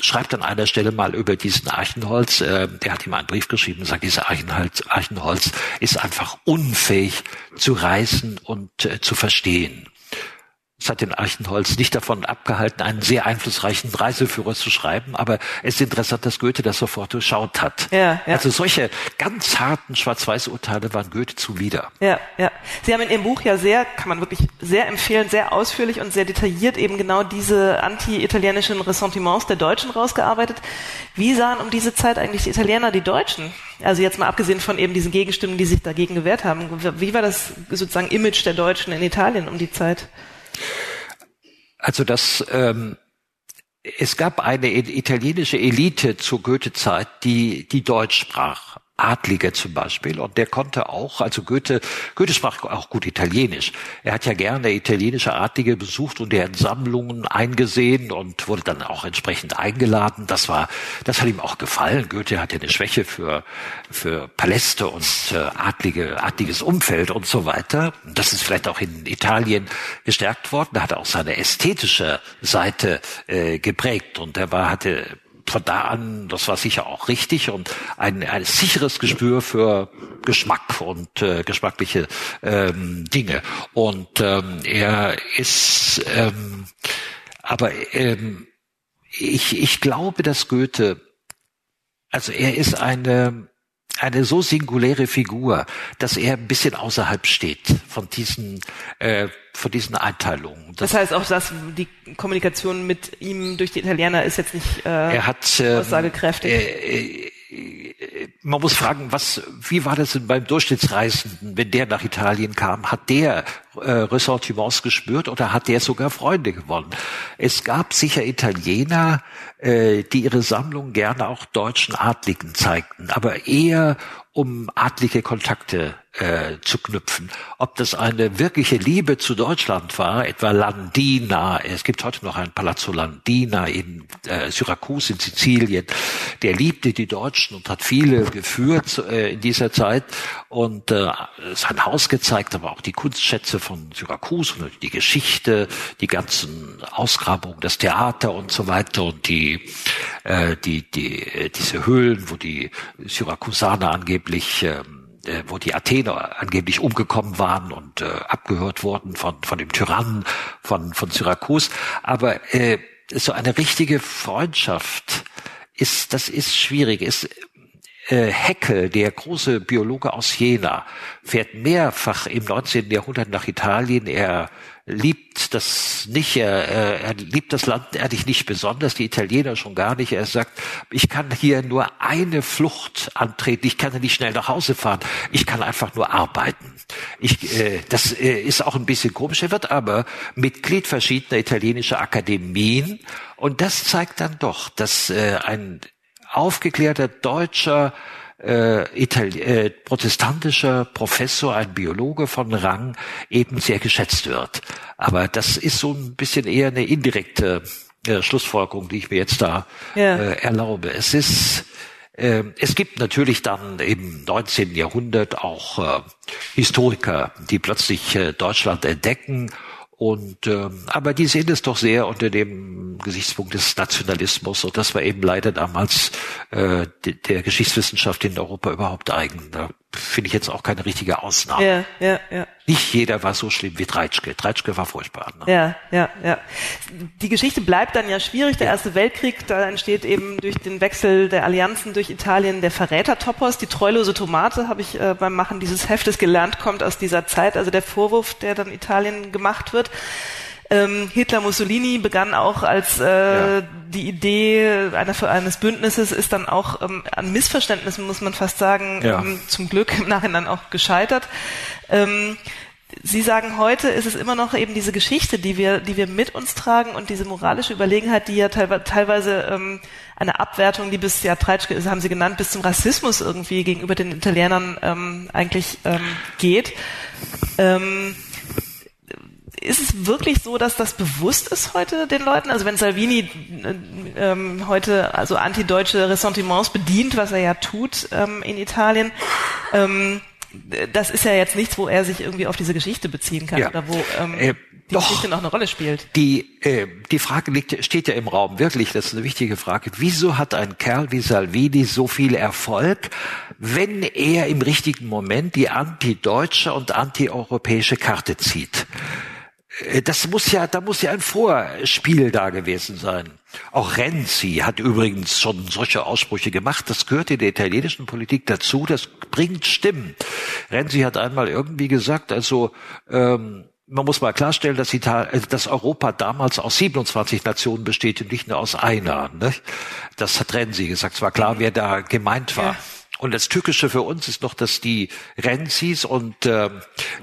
schreibt an einer Stelle mal über diesen Archenholz, äh, der hat ihm einen Brief geschrieben und sagt, dieser Archenholz, Archenholz ist einfach unfähig zu reißen und äh, zu verstehen. Es hat den Archenholz nicht davon abgehalten, einen sehr einflussreichen Reiseführer zu schreiben, aber es ist interessant, dass Goethe das sofort durchschaut hat. Ja, ja. Also solche ganz harten Schwarz-Weiß-Urteile waren Goethe zuwider. Ja, ja. Sie haben in Ihrem Buch ja sehr, kann man wirklich sehr empfehlen, sehr ausführlich und sehr detailliert eben genau diese anti-italienischen Ressentiments der Deutschen rausgearbeitet. Wie sahen um diese Zeit eigentlich die Italiener die Deutschen? Also jetzt mal abgesehen von eben diesen Gegenstimmen, die sich dagegen gewehrt haben. Wie war das sozusagen Image der Deutschen in Italien um die Zeit? Also das, ähm, es gab eine italienische Elite zur Goethe-Zeit, die, die Deutsch sprach. Adlige zum Beispiel. Und der konnte auch, also Goethe, Goethe sprach auch gut Italienisch. Er hat ja gerne italienische Adlige besucht und deren Sammlungen eingesehen und wurde dann auch entsprechend eingeladen. Das war, das hat ihm auch gefallen. Goethe hatte eine Schwäche für, für Paläste und äh, adlige, adliges Umfeld und so weiter. Das ist vielleicht auch in Italien gestärkt worden. Er hatte auch seine ästhetische Seite äh, geprägt und er war, hatte von da an, das war sicher auch richtig und ein, ein sicheres Gespür für Geschmack und äh, geschmackliche ähm, Dinge. Und ähm, er ist, ähm, aber ähm, ich, ich glaube, dass Goethe, also er ist eine eine so singuläre Figur, dass er ein bisschen außerhalb steht von diesen äh, von diesen Einteilungen. Das, das, heißt auch, dass die Kommunikation mit ihm durch die Italiener ist jetzt nicht äh, er hat, ähm, aussagekräftig. Äh, äh, man muss fragen, was, wie war das denn beim Durchschnittsreisenden, wenn der nach Italien kam? Hat der äh, Ressentiments gespürt oder hat der sogar Freunde gewonnen? Es gab sicher Italiener, äh, die ihre Sammlung gerne auch deutschen Adligen zeigten, aber eher um adlige Kontakte äh, zu knüpfen. Ob das eine wirkliche Liebe zu Deutschland war, etwa Landina, es gibt heute noch ein Palazzo Landina in äh, Syrakus in Sizilien, der liebte die Deutschen und hat viele geführt äh, in dieser Zeit. Und äh, sein Haus gezeigt, aber auch die Kunstschätze von Syrakus und die Geschichte, die ganzen Ausgrabungen, das Theater und so weiter und die, äh, die, die, äh, diese Höhlen, wo die Syrakusaner angeblich äh, äh, wo die Athener angeblich umgekommen waren und äh, abgehört wurden von, von dem Tyrannen von, von Syrakus. Aber äh, so eine richtige Freundschaft ist, das ist schwierig. Ist, äh, Heckel, der große Biologe aus Jena, fährt mehrfach im 19. Jahrhundert nach Italien. Er liebt das nicht, er, er liebt das Land eigentlich nicht besonders, die Italiener schon gar nicht. Er sagt, ich kann hier nur eine Flucht antreten, ich kann nicht schnell nach Hause fahren, ich kann einfach nur arbeiten. Ich, äh, das äh, ist auch ein bisschen komisch. Er wird aber Mitglied verschiedener italienischer Akademien und das zeigt dann doch, dass äh, ein aufgeklärter deutscher äh, Itali äh, protestantischer Professor, ein Biologe von Rang, eben sehr geschätzt wird. Aber das ist so ein bisschen eher eine indirekte äh, Schlussfolgerung, die ich mir jetzt da ja. äh, erlaube. Es ist äh, es gibt natürlich dann im 19. Jahrhundert auch äh, Historiker, die plötzlich äh, Deutschland entdecken und ähm, aber die sehen es doch sehr unter dem Gesichtspunkt des Nationalismus und das war eben leider damals äh, de, der Geschichtswissenschaft in Europa überhaupt eigen. Da finde ich jetzt auch keine richtige Ausnahme. Ja, ja, ja. Nicht jeder war so schlimm wie Treitschke. Treitschke war furchtbar. Ne? Ja, ja, ja. Die Geschichte bleibt dann ja schwierig. Der Erste Weltkrieg, da entsteht eben durch den Wechsel der Allianzen durch Italien der Verrätertopos. Die treulose Tomate, habe ich äh, beim Machen dieses Heftes gelernt, kommt aus dieser Zeit. Also der Vorwurf, der dann Italien gemacht wird. Ähm, Hitler Mussolini begann auch als äh, ja. die Idee einer, eines Bündnisses ist dann auch ähm, an Missverständnissen, muss man fast sagen, ja. ähm, zum Glück im Nachhinein auch gescheitert. Ähm, Sie sagen, heute ist es immer noch eben diese Geschichte, die wir, die wir mit uns tragen und diese moralische Überlegenheit, die ja teilweise ähm, eine Abwertung, die bis, ja, Treitschke haben Sie genannt, bis zum Rassismus irgendwie gegenüber den Italienern ähm, eigentlich ähm, geht. Ähm, ist es wirklich so, dass das bewusst ist heute den Leuten? Also wenn Salvini äh, ähm, heute also antideutsche Ressentiments bedient, was er ja tut ähm, in Italien, ähm, das ist ja jetzt nichts, wo er sich irgendwie auf diese Geschichte beziehen kann ja. oder wo ähm, äh, die doch, Geschichte noch eine Rolle spielt. Die, äh, die Frage liegt, steht ja im Raum, wirklich, das ist eine wichtige Frage. Wieso hat ein Kerl wie Salvini so viel Erfolg, wenn er im richtigen Moment die antideutsche und antieuropäische Karte zieht? Äh, das muss ja, da muss ja ein Vorspiel da gewesen sein. Auch Renzi hat übrigens schon solche Aussprüche gemacht. Das gehört in der italienischen Politik dazu. Das bringt Stimmen. Renzi hat einmal irgendwie gesagt, also ähm, man muss mal klarstellen, dass, Italien, äh, dass Europa damals aus 27 Nationen besteht und nicht nur aus einer. Ne? Das hat Renzi gesagt. Es war klar, wer da gemeint war. Ja. Und das Tückische für uns ist noch, dass die Renzis und äh,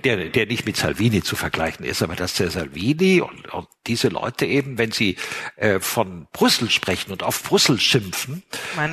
der, der nicht mit Salvini zu vergleichen ist, aber dass der Salvini und, und diese Leute eben, wenn sie äh, von Brüssel sprechen und auf Brüssel schimpfen,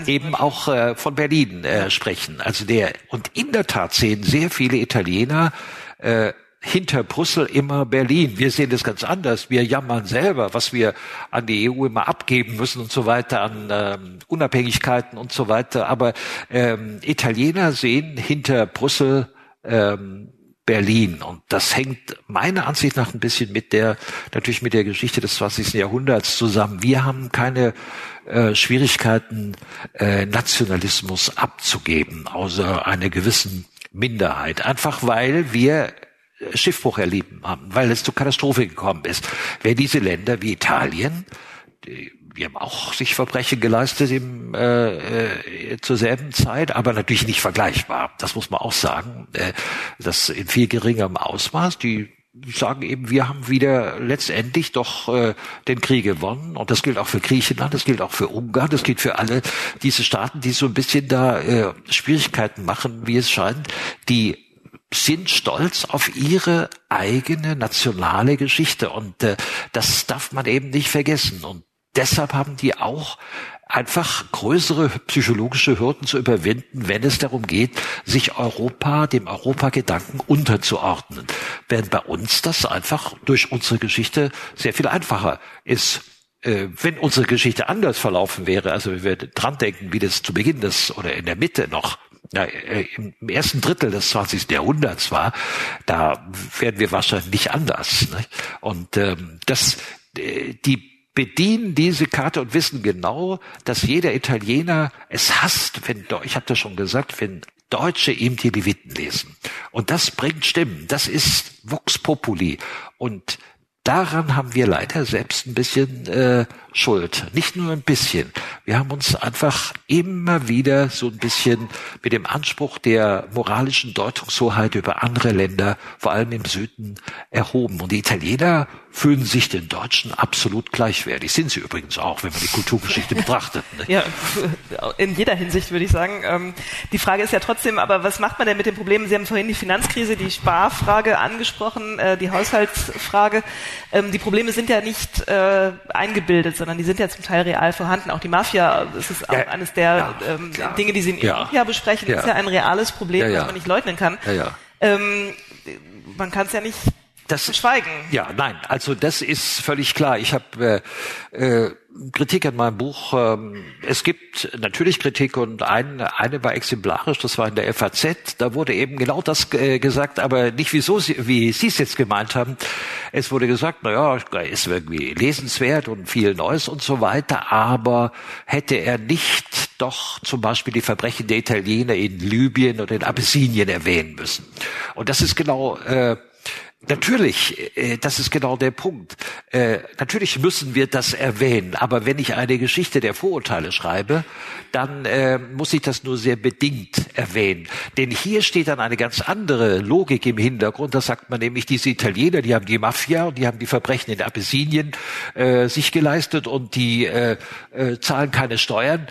eben auch äh, von Berlin äh, sprechen. Also der und in der Tat sehen sehr viele Italiener äh, hinter Brüssel immer Berlin. Wir sehen das ganz anders. Wir jammern selber, was wir an die EU immer abgeben müssen und so weiter, an ähm, Unabhängigkeiten und so weiter. Aber ähm, Italiener sehen hinter Brüssel ähm, Berlin. Und das hängt meiner Ansicht nach ein bisschen mit der, natürlich mit der Geschichte des 20. Jahrhunderts zusammen. Wir haben keine äh, Schwierigkeiten, äh, Nationalismus abzugeben, außer einer gewissen Minderheit. Einfach weil wir Schiffbruch erleben haben, weil es zur Katastrophe gekommen ist. Wer diese Länder wie Italien, die, die haben auch sich Verbrechen geleistet im, äh, äh, zur selben Zeit, aber natürlich nicht vergleichbar. Das muss man auch sagen. Äh, das in viel geringerem Ausmaß. Die sagen eben, wir haben wieder letztendlich doch äh, den Krieg gewonnen. Und das gilt auch für Griechenland, das gilt auch für Ungarn, das gilt für alle diese Staaten, die so ein bisschen da äh, Schwierigkeiten machen, wie es scheint, die sind stolz auf ihre eigene nationale Geschichte und äh, das darf man eben nicht vergessen und deshalb haben die auch einfach größere psychologische Hürden zu überwinden, wenn es darum geht, sich Europa, dem Europagedanken unterzuordnen. Während bei uns das einfach durch unsere Geschichte sehr viel einfacher ist äh, wenn unsere Geschichte anders verlaufen wäre, also wenn wir dran denken, wie das zu Beginn des oder in der Mitte noch ja, äh, im ersten Drittel des 20. Jahrhunderts war, da werden wir wahrscheinlich nicht anders. Ne? Und ähm, das, äh, die bedienen diese Karte und wissen genau, dass jeder Italiener es hasst, wenn, ich habe das schon gesagt, wenn Deutsche ihm die Leviten lesen. Und das bringt Stimmen. Das ist Vox Populi. Und daran haben wir leider selbst ein bisschen äh, Schuld. Nicht nur ein bisschen. Wir haben uns einfach immer wieder so ein bisschen mit dem Anspruch der moralischen Deutungshoheit über andere Länder, vor allem im Süden, erhoben. Und die Italiener fühlen sich den Deutschen absolut gleichwertig. Sind sie übrigens auch, wenn man die Kulturgeschichte [LAUGHS] betrachtet. Ne? Ja, in jeder Hinsicht würde ich sagen. Ähm, die Frage ist ja trotzdem, aber was macht man denn mit den Problemen? Sie haben vorhin die Finanzkrise, die Sparfrage angesprochen, äh, die Haushaltsfrage. Ähm, die Probleme sind ja nicht äh, eingebildet, sondern die sind ja zum Teil real vorhanden. Auch die Mafia, das ist ja, eines der ähm, Dinge, die sie in Ihrem ja. besprechen, ist ja ein reales Problem, was man nicht leugnen kann. Ähm, man kann es ja nicht das, schweigen. Ja, nein, also das ist völlig klar. Ich habe äh, äh, Kritik an meinem Buch. Ähm, es gibt natürlich Kritik und eine, eine war exemplarisch, das war in der FAZ. Da wurde eben genau das äh, gesagt, aber nicht wieso Sie, wie Sie es jetzt gemeint haben. Es wurde gesagt, na ja, ist irgendwie lesenswert und viel Neues und so weiter, aber hätte er nicht doch zum Beispiel die Verbrechen der Italiener in Libyen oder in Abyssinien erwähnen müssen. Und das ist genau äh, Natürlich, äh, das ist genau der Punkt. Äh, natürlich müssen wir das erwähnen, aber wenn ich eine Geschichte der Vorurteile schreibe, dann äh, muss ich das nur sehr bedingt erwähnen. Denn hier steht dann eine ganz andere Logik im Hintergrund. Da sagt man nämlich, diese Italiener, die haben die Mafia und die haben die Verbrechen in Abyssinien äh, sich geleistet und die zahlen keine Steuern.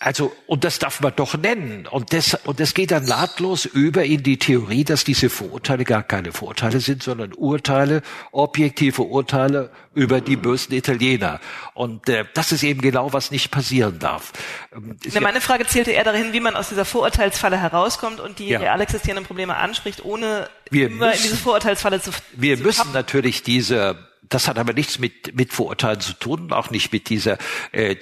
Also, und das darf man doch nennen. Und das, und das geht dann nahtlos über in die Theorie, dass diese Vorurteile gar keine Vorurteile sind, sondern Urteile, objektive Urteile über die bösen Italiener. Und äh, das ist eben genau, was nicht passieren darf. Ähm, ja, meine Frage zielte eher dahin, wie man aus dieser Vorurteilsfalle herauskommt und die ja. real existierenden Probleme anspricht, ohne wir immer müssen, in diese Vorurteilsfalle zu Wir zu müssen natürlich diese das hat aber nichts mit, mit Vorurteilen zu tun, auch nicht mit dieser, äh,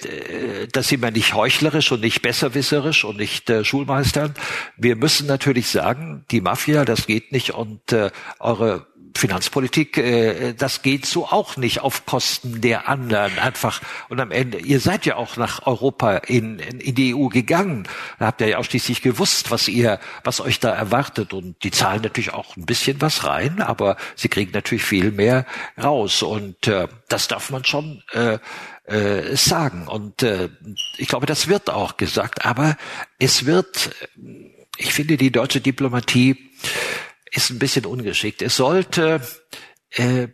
das sind wir nicht heuchlerisch und nicht besserwisserisch und nicht äh, Schulmeistern. Wir müssen natürlich sagen, die Mafia, das geht nicht und äh, eure Finanzpolitik, äh, das geht so auch nicht auf Kosten der anderen einfach. Und am Ende, ihr seid ja auch nach Europa in, in, die EU gegangen. Da habt ihr ja auch schließlich gewusst, was ihr, was euch da erwartet. Und die zahlen natürlich auch ein bisschen was rein, aber sie kriegen natürlich viel mehr raus. Und äh, das darf man schon äh, äh, sagen. Und äh, ich glaube, das wird auch gesagt. Aber es wird, ich finde, die deutsche Diplomatie ist ein bisschen ungeschickt. Es sollte äh,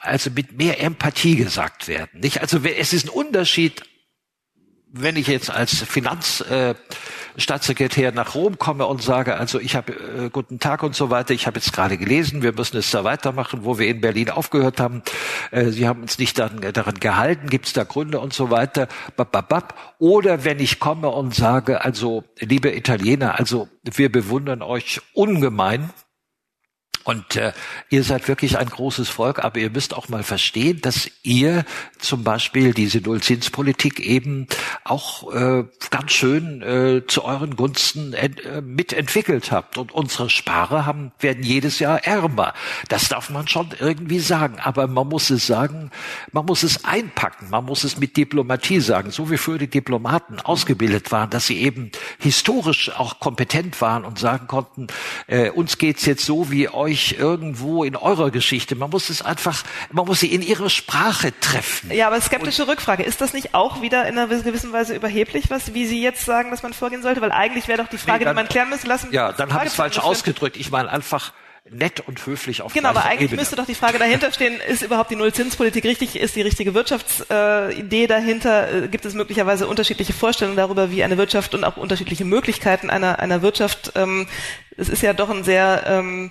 also mit mehr Empathie gesagt werden. Nicht? Also es ist ein Unterschied, wenn ich jetzt als Finanzstaatssekretär äh, nach Rom komme und sage, also ich habe äh, guten Tag und so weiter, ich habe jetzt gerade gelesen, wir müssen es da weitermachen, wo wir in Berlin aufgehört haben. Äh, Sie haben uns nicht dann, daran gehalten, gibt es da Gründe und so weiter. Bababab. Oder wenn ich komme und sage, also liebe Italiener, also wir bewundern euch ungemein und äh, ihr seid wirklich ein großes Volk, aber ihr müsst auch mal verstehen, dass ihr zum Beispiel diese Nullzinspolitik eben auch äh, ganz schön äh, zu euren Gunsten äh, mitentwickelt habt. Und unsere Sparer haben, werden jedes Jahr ärmer. Das darf man schon irgendwie sagen. Aber man muss es sagen, man muss es einpacken, man muss es mit Diplomatie sagen, so wie früher die Diplomaten ausgebildet waren, dass sie eben historisch auch kompetent waren und sagen konnten, äh, uns geht's jetzt so wie euch euch irgendwo in eurer Geschichte. Man muss es einfach, man muss sie in ihre Sprache treffen. Ja, aber skeptische Und Rückfrage. Ist das nicht auch wieder in einer gewissen Weise überheblich, was, wie Sie jetzt sagen, dass man vorgehen sollte? Weil eigentlich wäre doch die Frage, nee, dann, die man klären müsste, lassen. Ja, dann habe ich es falsch ausgedrückt. Ich meine einfach, nett und höflich auf Genau, aber eigentlich Ebene. müsste doch die Frage dahinter stehen, ist überhaupt die Nullzinspolitik richtig, ist die richtige Wirtschaftsidee äh, dahinter, äh, gibt es möglicherweise unterschiedliche Vorstellungen darüber, wie eine Wirtschaft und auch unterschiedliche Möglichkeiten einer, einer Wirtschaft, ähm, es ist ja doch ein sehr ähm,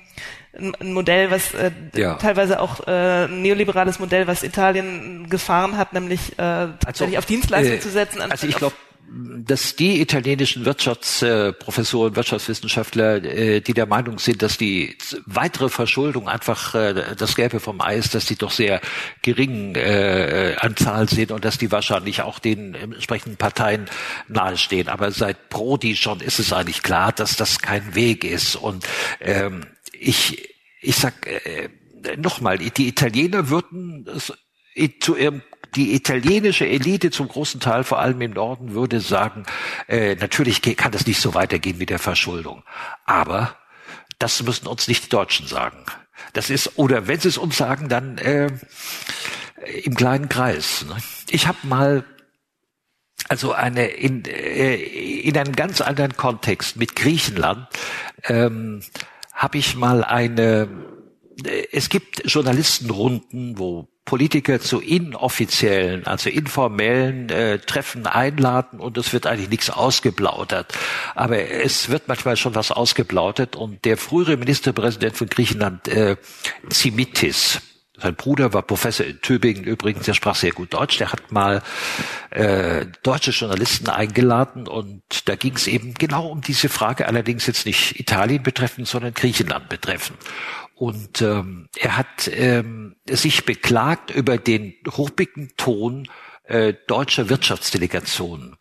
ein Modell, was äh, ja. teilweise auch äh, ein neoliberales Modell, was Italien gefahren hat, nämlich äh, tatsächlich also, auf Dienstleistungen äh, zu setzen. Also ich glaube, dass die italienischen Wirtschaftsprofessoren, Wirtschaftswissenschaftler, äh, die der Meinung sind, dass die weitere Verschuldung einfach äh, das Gelbe vom Eis, dass die doch sehr gering äh, an Zahl sind und dass die wahrscheinlich auch den entsprechenden Parteien nahestehen. Aber seit Prodi schon ist es eigentlich klar, dass das kein Weg ist. Und ähm, ich, ich sag äh, nochmal, die Italiener würden zu ihrem die italienische Elite zum großen Teil, vor allem im Norden, würde sagen, äh, natürlich kann das nicht so weitergehen mit der Verschuldung. Aber das müssen uns nicht die Deutschen sagen. Das ist, oder wenn sie es uns sagen, dann äh, im kleinen Kreis. Ne? Ich habe mal also eine in, äh, in einem ganz anderen Kontext mit Griechenland ähm, habe ich mal eine, es gibt Journalistenrunden, wo Politiker zu inoffiziellen, also informellen äh, Treffen einladen und es wird eigentlich nichts ausgeplaudert. Aber es wird manchmal schon was ausgeplaudert und der frühere Ministerpräsident von Griechenland, äh, Zimitis, Sein Bruder war Professor in Tübingen übrigens, der sprach sehr gut Deutsch. Der hat mal äh, deutsche Journalisten eingeladen und da ging es eben genau um diese Frage, allerdings jetzt nicht Italien betreffend, sondern Griechenland betreffend. Und ähm, er hat ähm, sich beklagt über den ruppigen Ton äh, deutscher Wirtschaftsdelegationen.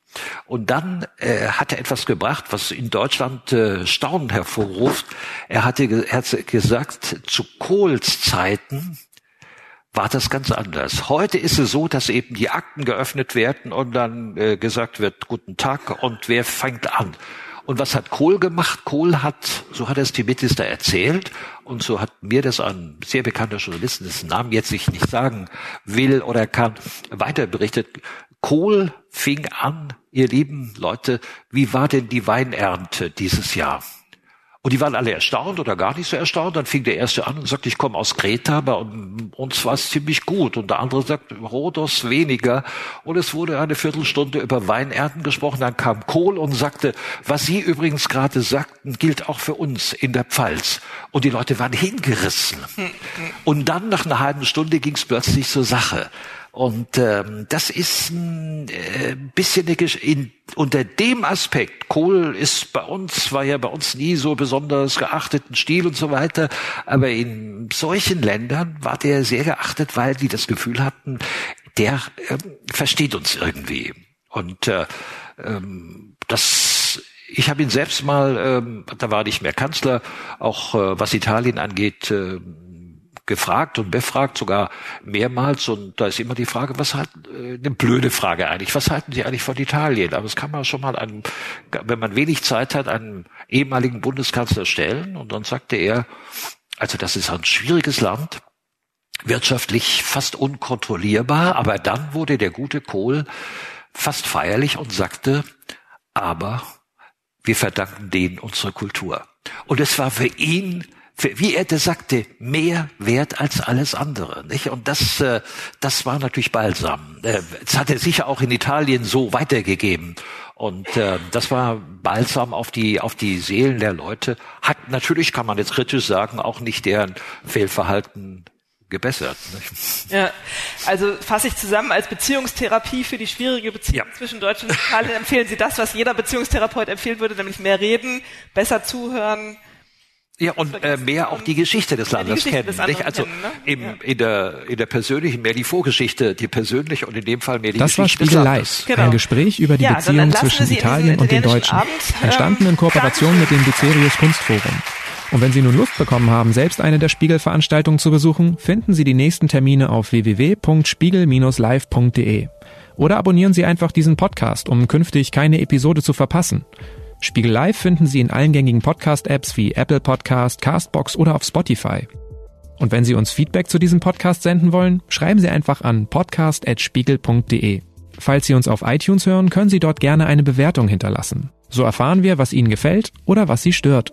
Und dann äh, hat er etwas gebracht, was in Deutschland äh, Staunen hervorruft. Er hatte er hat gesagt, zu Kohls Zeiten war das ganz anders. Heute ist es so, dass eben die Akten geöffnet werden und dann äh, gesagt wird, guten Tag und wer fängt an? Und was hat Kohl gemacht? Kohl hat, so hat es die Minister erzählt und so hat mir das ein sehr bekannter Journalist, dessen Namen jetzt ich nicht sagen will oder kann, weiter berichtet. Kohl fing an, ihr lieben Leute, wie war denn die Weinernte dieses Jahr? Und die waren alle erstaunt oder gar nicht so erstaunt. Dann fing der erste an und sagte, ich komme aus Kreta, bei uns war es ziemlich gut. Und der andere sagt, Rhodos weniger. Und es wurde eine Viertelstunde über Weinernten gesprochen. Dann kam Kohl und sagte, was Sie übrigens gerade sagten, gilt auch für uns in der Pfalz. Und die Leute waren hingerissen. Und dann nach einer halben Stunde ging es plötzlich zur Sache. Und ähm, das ist ein äh, bisschen eine in, unter dem Aspekt. Kohl ist bei uns, war ja bei uns nie so besonders geachteten Stil und so weiter. Aber in solchen Ländern war der sehr geachtet, weil die das Gefühl hatten, der äh, versteht uns irgendwie. Und äh, ähm, das ich habe ihn selbst mal, ähm, da war nicht mehr Kanzler, auch äh, was Italien angeht, äh, gefragt und befragt, sogar mehrmals. Und da ist immer die Frage, was hat, äh, eine blöde Frage eigentlich, was halten Sie eigentlich von Italien? Aber das kann man schon mal an, wenn man wenig Zeit hat, einem ehemaligen Bundeskanzler stellen. Und dann sagte er, also das ist ein schwieriges Land, wirtschaftlich fast unkontrollierbar. Aber dann wurde der gute Kohl fast feierlich und sagte, aber wir verdanken denen unsere Kultur. Und es war für ihn wie er das sagte, mehr wert als alles andere. Nicht? Und das, äh, das war natürlich balsam. Äh, das hat er sicher auch in Italien so weitergegeben. Und äh, das war balsam auf die, auf die Seelen der Leute. Hat natürlich, kann man jetzt kritisch sagen, auch nicht deren Fehlverhalten gebessert. Nicht? Ja, also fasse ich zusammen, als Beziehungstherapie für die schwierige Beziehung ja. zwischen Deutschland und Italien empfehlen Sie das, was jeder Beziehungstherapeut empfehlen würde, nämlich mehr reden, besser zuhören, ja, und äh, mehr auch die Geschichte des Landes Geschichte kennen. Des nicht? Also kennen, ne? im, ja. in, der, in der persönlichen, mehr die Vorgeschichte, die persönliche und in dem Fall mehr die das Geschichte des Landes. Genau. Ein Gespräch über die ja, Beziehung zwischen Italien und den Deutschen. Abend, entstanden in Kooperation mit dem Bucerius Kunstforum. Und wenn Sie nun Lust bekommen haben, selbst eine der Spiegelveranstaltungen zu besuchen, finden Sie die nächsten Termine auf www.spiegel-live.de. Oder abonnieren Sie einfach diesen Podcast, um künftig keine Episode zu verpassen. Spiegel Live finden Sie in allen gängigen Podcast-Apps wie Apple Podcast, Castbox oder auf Spotify. Und wenn Sie uns Feedback zu diesem Podcast senden wollen, schreiben Sie einfach an podcast.spiegel.de. Falls Sie uns auf iTunes hören, können Sie dort gerne eine Bewertung hinterlassen. So erfahren wir, was Ihnen gefällt oder was Sie stört.